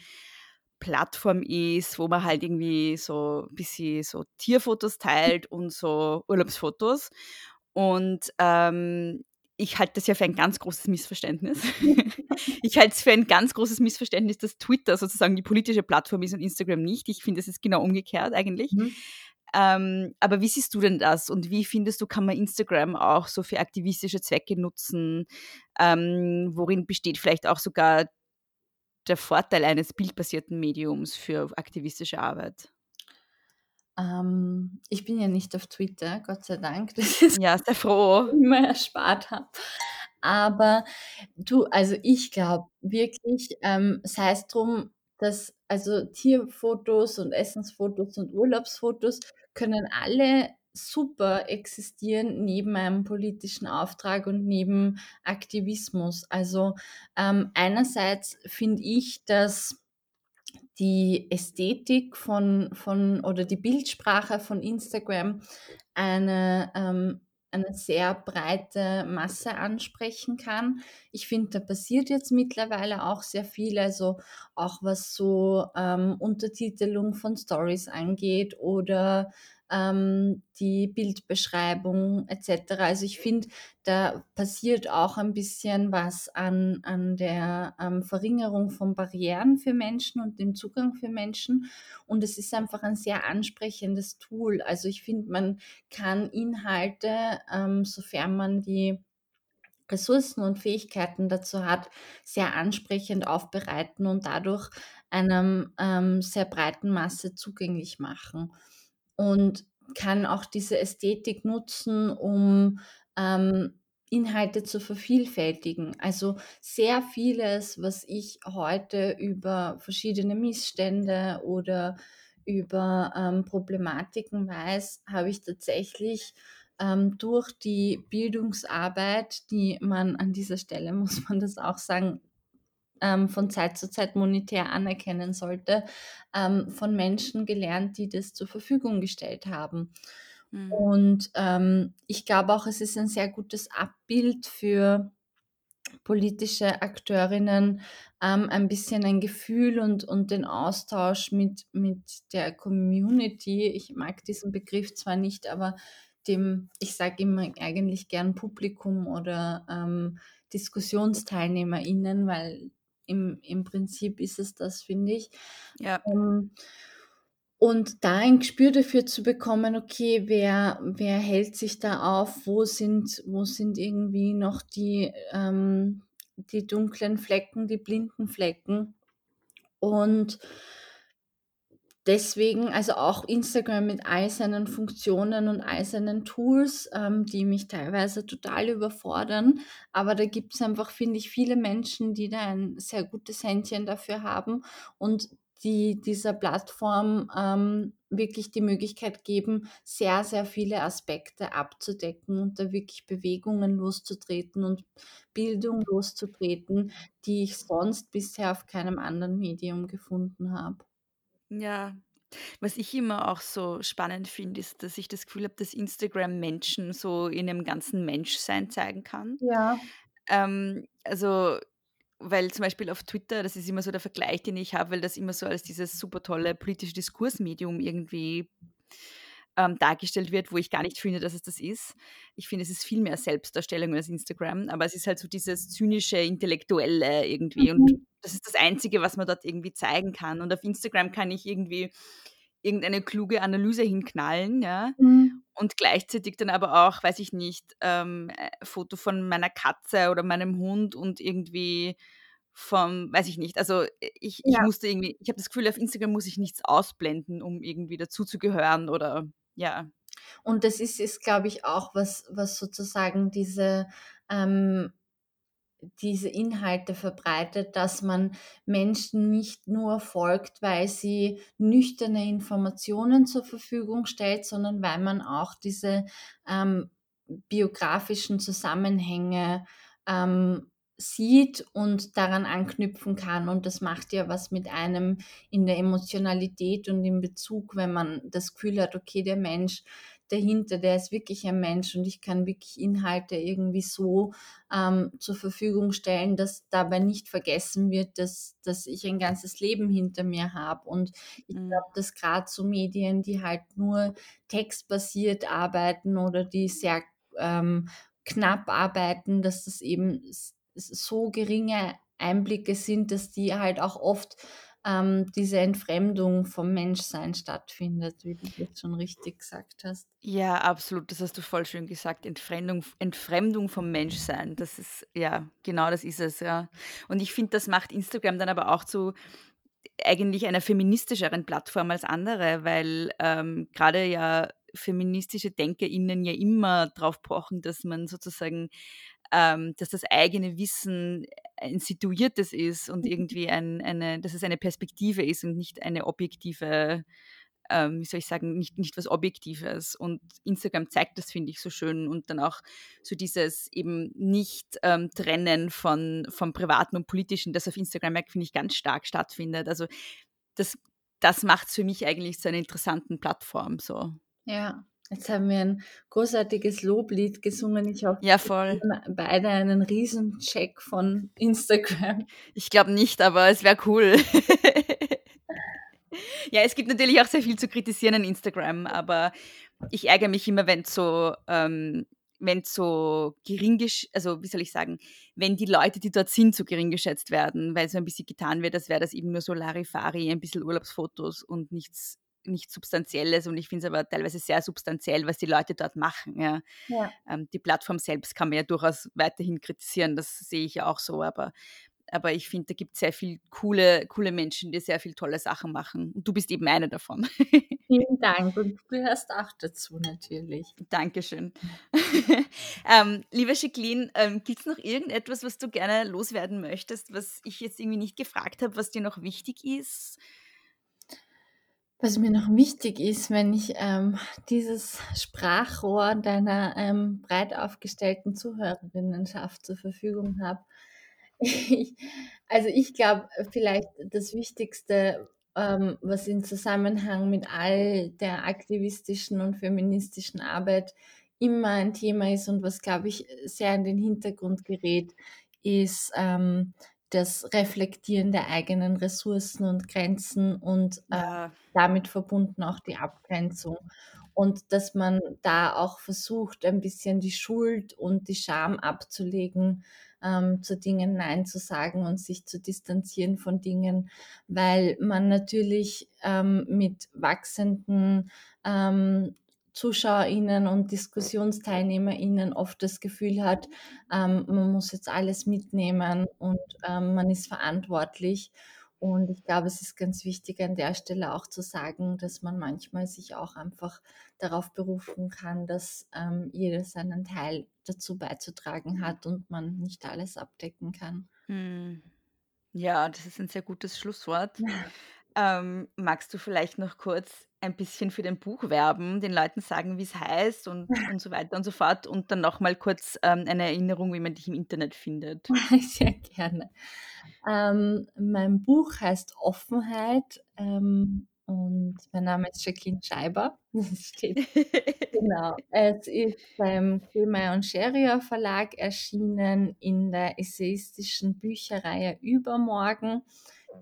Plattform ist, wo man halt irgendwie so ein bisschen so Tierfotos teilt und so Urlaubsfotos. Und ähm, ich halte das ja für ein ganz großes Missverständnis. [laughs] ich halte es für ein ganz großes Missverständnis, dass Twitter sozusagen die politische Plattform ist und Instagram nicht. Ich finde, es ist genau umgekehrt eigentlich. Mhm. Ähm, aber wie siehst du denn das und wie findest du, kann man Instagram auch so für aktivistische Zwecke nutzen? Ähm, worin besteht vielleicht auch sogar der Vorteil eines bildbasierten Mediums für aktivistische Arbeit? Ähm, ich bin ja nicht auf Twitter, Gott sei Dank. [laughs] Das ist Ja, sehr froh. immer erspart habe. Aber du, also ich glaube wirklich, ähm, sei es drum, dass also Tierfotos und Essensfotos und Urlaubsfotos können alle super existieren neben einem politischen Auftrag und neben Aktivismus. Also ähm, einerseits finde ich, dass die Ästhetik von, von oder die Bildsprache von Instagram eine, ähm, eine sehr breite Masse ansprechen kann. Ich finde, da passiert jetzt mittlerweile auch sehr viel, also auch was so ähm, Untertitelung von Stories angeht oder ähm, die Bildbeschreibung etc. Also ich finde, da passiert auch ein bisschen was an, an der ähm, Verringerung von Barrieren für Menschen und dem Zugang für Menschen. Und es ist einfach ein sehr ansprechendes Tool. Also ich finde, man kann Inhalte, ähm, sofern man die Ressourcen und Fähigkeiten dazu hat, sehr ansprechend aufbereiten und dadurch einem ähm, sehr breiten Masse zugänglich machen. Und kann auch diese Ästhetik nutzen, um ähm, Inhalte zu vervielfältigen. Also sehr vieles, was ich heute über verschiedene Missstände oder über ähm, Problematiken weiß, habe ich tatsächlich ähm, durch die Bildungsarbeit, die man an dieser Stelle, [laughs] muss man das auch sagen, ähm, von Zeit zu Zeit monetär anerkennen sollte, ähm, von Menschen gelernt, die das zur Verfügung gestellt haben. Mhm. Und ähm, ich glaube auch, es ist ein sehr gutes Abbild für politische Akteurinnen ähm, ein bisschen ein Gefühl und, und den Austausch mit, mit der Community. Ich mag diesen Begriff zwar nicht, aber dem, ich sage immer eigentlich gern Publikum oder ähm, DiskussionsteilnehmerInnen, weil im, im Prinzip ist es das, finde ich. Ja. Ähm, und da ein Gespür dafür zu bekommen, okay, wer, wer hält sich da auf, wo sind, wo sind irgendwie noch die, ähm, die dunklen Flecken, die blinden Flecken. Und deswegen, also auch Instagram mit all seinen Funktionen und all seinen Tools, ähm, die mich teilweise total überfordern. Aber da gibt es einfach, finde ich, viele Menschen, die da ein sehr gutes Händchen dafür haben und die dieser Plattform ähm, wirklich die Möglichkeit geben, sehr, sehr viele Aspekte abzudecken und da wirklich Bewegungen loszutreten und Bildung loszutreten, die ich sonst bisher auf keinem anderen Medium gefunden habe. Ja. Was ich immer auch so spannend finde, ist, dass ich das Gefühl habe, dass Instagram Menschen so in einem ganzen Menschsein zeigen kann. Ja. Ähm, also, weil zum Beispiel auf Twitter, das ist immer so der Vergleich, den ich habe, weil das immer so als dieses super tolle politische Diskursmedium irgendwie ähm, dargestellt wird, wo ich gar nicht finde, dass es das ist. Ich finde, es ist viel mehr Selbstdarstellung als Instagram, aber es ist halt so dieses zynische, intellektuelle irgendwie. Und Mhm. das ist das Einzige, was man dort irgendwie zeigen kann. Und auf Instagram kann ich irgendwie irgendeine kluge Analyse hinknallen, ja. Mhm. Und gleichzeitig dann aber auch, weiß ich nicht, ähm, äh, Foto von meiner Katze oder meinem Hund und irgendwie vom, weiß ich nicht. Also äh, ich, ich Ja. musste irgendwie, ich habe das Gefühl, auf Instagram muss ich nichts ausblenden, um irgendwie dazuzugehören oder ja. Und das ist, ist glaube ich, auch was, was sozusagen diese, ähm, diese Inhalte verbreitet, dass man Menschen nicht nur folgt, weil sie nüchterne Informationen zur Verfügung stellt, sondern weil man auch diese ähm, biografischen Zusammenhänge ähm, sieht und daran anknüpfen kann. Und das macht ja was mit einem in der Emotionalität und im Bezug, wenn man das Gefühl hat, okay, der Mensch dahinter, der ist wirklich ein Mensch und ich kann wirklich Inhalte irgendwie so ähm, zur Verfügung stellen, dass dabei nicht vergessen wird, dass, dass ich ein ganzes Leben hinter mir habe. Und ich Mhm. glaube, dass gerade so Medien, die halt nur textbasiert arbeiten oder die sehr ähm, knapp arbeiten, dass das eben so geringe Einblicke sind, dass die halt auch oft ähm, diese Entfremdung vom Menschsein stattfindet, wie du jetzt schon richtig gesagt hast. Ja, absolut. Das hast du voll schön gesagt. Entfremdung, Entfremdung vom Menschsein. Das ist, ja, genau das ist es, ja. Und ich finde, das macht Instagram dann aber auch zu eigentlich einer feministischeren Plattform als andere, weil ähm, gerade ja feministische DenkerInnen ja immer darauf pochen, dass man sozusagen, ähm, dass das eigene Wissen ein situiertes ist und irgendwie ein, eine, dass es eine Perspektive ist und nicht eine objektive ähm, wie soll ich sagen, nicht, nicht was Objektives. Und Instagram zeigt das, finde ich, so schön. Und dann auch so dieses eben nicht ähm, Trennen von, vom Privaten und Politischen, das auf Instagram, finde ich, ganz stark stattfindet. Also das, das macht es für mich eigentlich zu einer interessanten Plattform. So. Ja, jetzt haben wir ein großartiges Loblied gesungen. Ich hoffe, Ja, wir voll. beide einen Riesencheck von Instagram. Ich glaube nicht, aber es wäre cool. [laughs] ja, es gibt natürlich auch sehr viel zu kritisieren an Instagram, aber ich ärgere mich immer, wenn so, ähm, wenn so gering, also wie soll ich sagen, wenn die Leute, die dort sind, so gering geschätzt werden, weil so ein bisschen getan wird, als wäre das eben nur so Larifari, ein bisschen Urlaubsfotos und nichts, nichts Substanzielles. Und ich finde es aber teilweise sehr substanziell, was die Leute dort machen. Ja. Ja. Ähm, die Plattform selbst kann man ja durchaus weiterhin kritisieren, das sehe ich ja auch so, aber aber ich finde, da gibt es sehr viele coole, coole Menschen, die sehr viele tolle Sachen machen. Und du bist eben eine davon. Vielen [laughs] Dank und du gehörst auch dazu natürlich. Dankeschön. [laughs] ähm, liebe Jacqueline, ähm, gibt es noch irgendetwas, was du gerne loswerden möchtest, was ich jetzt irgendwie nicht gefragt habe, was dir noch wichtig ist? Was mir noch wichtig ist, wenn ich ähm, dieses Sprachrohr deiner ähm, breit aufgestellten Zuhörerinnenschaft zur Verfügung habe. [laughs] Also ich glaube, vielleicht das Wichtigste, ähm, was im Zusammenhang mit all der aktivistischen und feministischen Arbeit immer ein Thema ist und was, glaube ich, sehr in den Hintergrund gerät, ist ähm, das Reflektieren der eigenen Ressourcen und Grenzen und äh, Ja. damit verbunden auch die Abgrenzung. Und dass man da auch versucht, ein bisschen die Schuld und die Scham abzulegen, ähm, zu Dingen Nein zu sagen und sich zu distanzieren von Dingen, weil man natürlich ähm, mit wachsenden ähm, ZuschauerInnen und DiskussionsteilnehmerInnen oft das Gefühl hat, ähm, man muss jetzt alles mitnehmen und ähm, man ist verantwortlich. Und ich glaube, es ist ganz wichtig an der Stelle auch zu sagen, dass man manchmal sich auch einfach darauf berufen kann, dass ähm, jeder seinen Teil dazu beizutragen hat und man nicht alles abdecken kann. Hm. Ja, das ist ein sehr gutes Schlusswort. [laughs] Ähm, magst du vielleicht noch kurz ein bisschen für dein Buch werben, den Leuten sagen, wie es heißt und, [laughs] und so weiter und so fort und dann noch mal kurz ähm, eine Erinnerung, wie man dich im Internet findet? [laughs] Sehr gerne. Ähm, mein Buch heißt Offenheit ähm, und mein Name ist Jacqueline Scheiber. [laughs] Das steht Genau. Es ist beim Köhler und Scherier Verlag erschienen in der essayistischen Bücherreihe Übermorgen,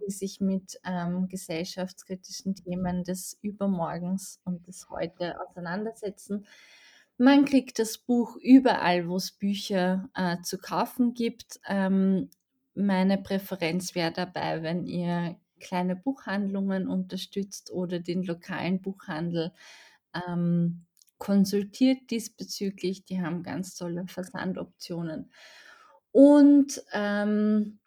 die sich mit ähm, gesellschaftskritischen Themen des Übermorgens und des Heute auseinandersetzen. Man kriegt das Buch überall, wo es Bücher äh, zu kaufen gibt. Ähm, meine Präferenz wäre dabei, wenn ihr kleine Buchhandlungen unterstützt oder den lokalen Buchhandel ähm, konsultiert diesbezüglich. Die haben ganz tolle Versandoptionen. Und ähm,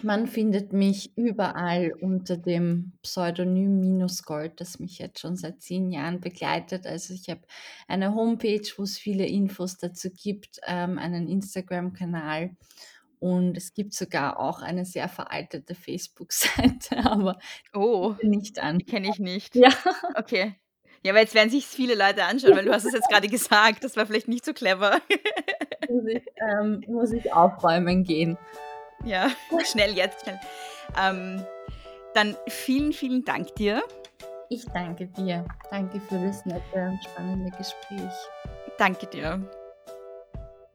man findet mich überall unter dem Pseudonym Minus Gold, das mich jetzt schon seit zehn Jahren begleitet. Also ich habe eine Homepage, wo es viele Infos dazu gibt, ähm, einen Instagram-Kanal und es gibt sogar auch eine sehr veraltete Facebook-Seite, [laughs] aber Oh, nicht an. die kenne ich nicht. Ja. Okay. Ja, aber jetzt werden sich viele Leute anschauen, weil du hast es jetzt gerade gesagt. Das war vielleicht nicht so clever. muss ich, ähm, muss ich aufräumen gehen. Ja, [laughs] schnell jetzt, schnell. Ähm, dann vielen, vielen Dank dir. Ich danke dir. Danke für das nette und spannende Gespräch. Danke dir.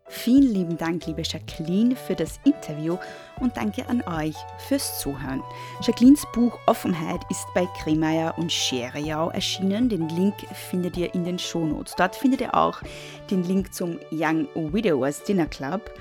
Vielen lieben Dank, liebe Jacqueline, für das Interview und danke an euch fürs Zuhören. Jacquelines Buch Offenheit ist bei Kremeyer und Scheriau erschienen. Den Link findet ihr in den Shownotes. Dort findet ihr auch den Link zum Young Widowers Dinner Club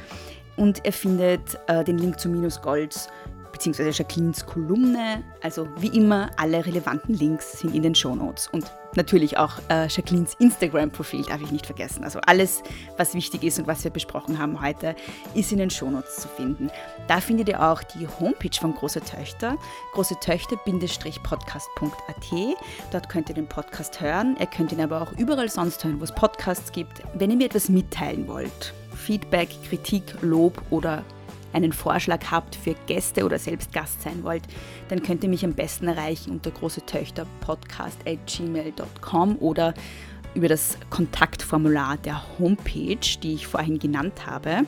und ihr findet äh, den Link zu Minus Golds bzw. Jacquelines Kolumne. Also wie immer, alle relevanten Links sind in den Shownotes. Und natürlich auch äh, Jacquelines Instagram-Profil darf ich nicht vergessen. Also alles, was wichtig ist und was wir besprochen haben heute, ist in den Shownotes zu finden. Da findet ihr auch die Homepage von Große Töchter, große Töchter-podcast.at. Dort könnt ihr den Podcast hören. Ihr könnt ihn aber auch überall sonst hören, wo es Podcasts gibt. Wenn ihr mir etwas mitteilen wollt, Feedback, Kritik, Lob oder einen Vorschlag habt für Gäste oder selbst Gast sein wollt, dann könnt ihr mich am besten erreichen unter großetöchterpodcast.gmail.com oder über das Kontaktformular der Homepage, die ich vorhin genannt habe.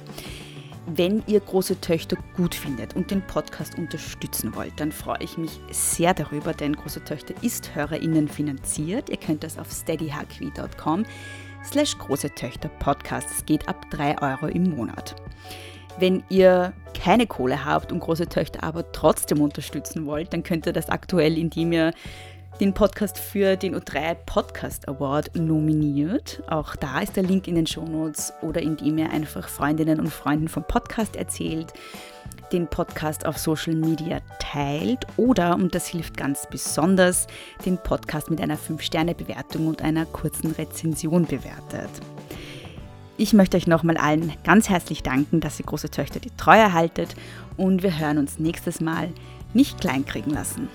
Wenn ihr große Töchter gut findet und den Podcast unterstützen wollt, dann freue ich mich sehr darüber, denn große Töchter ist HörerInnen finanziert. Ihr könnt das auf steadyhq.com slash große Töchter Podcast. Es geht ab 3 Euro im Monat. Wenn ihr keine Kohle habt und große Töchter aber trotzdem unterstützen wollt, dann könnt ihr das aktuell, indem ihr den Podcast für den O3 Podcast Award nominiert. Auch da ist der Link in den Shownotes oder indem ihr einfach Freundinnen und Freunden vom Podcast erzählt, den Podcast auf Social Media teilt oder, und das hilft ganz besonders, den Podcast mit einer 5-Sterne-Bewertung und einer kurzen Rezension bewertet. Ich möchte euch nochmal allen ganz herzlich danken, dass ihr große Töchter die Treue haltet und wir hören uns nächstes Mal nicht kleinkriegen lassen.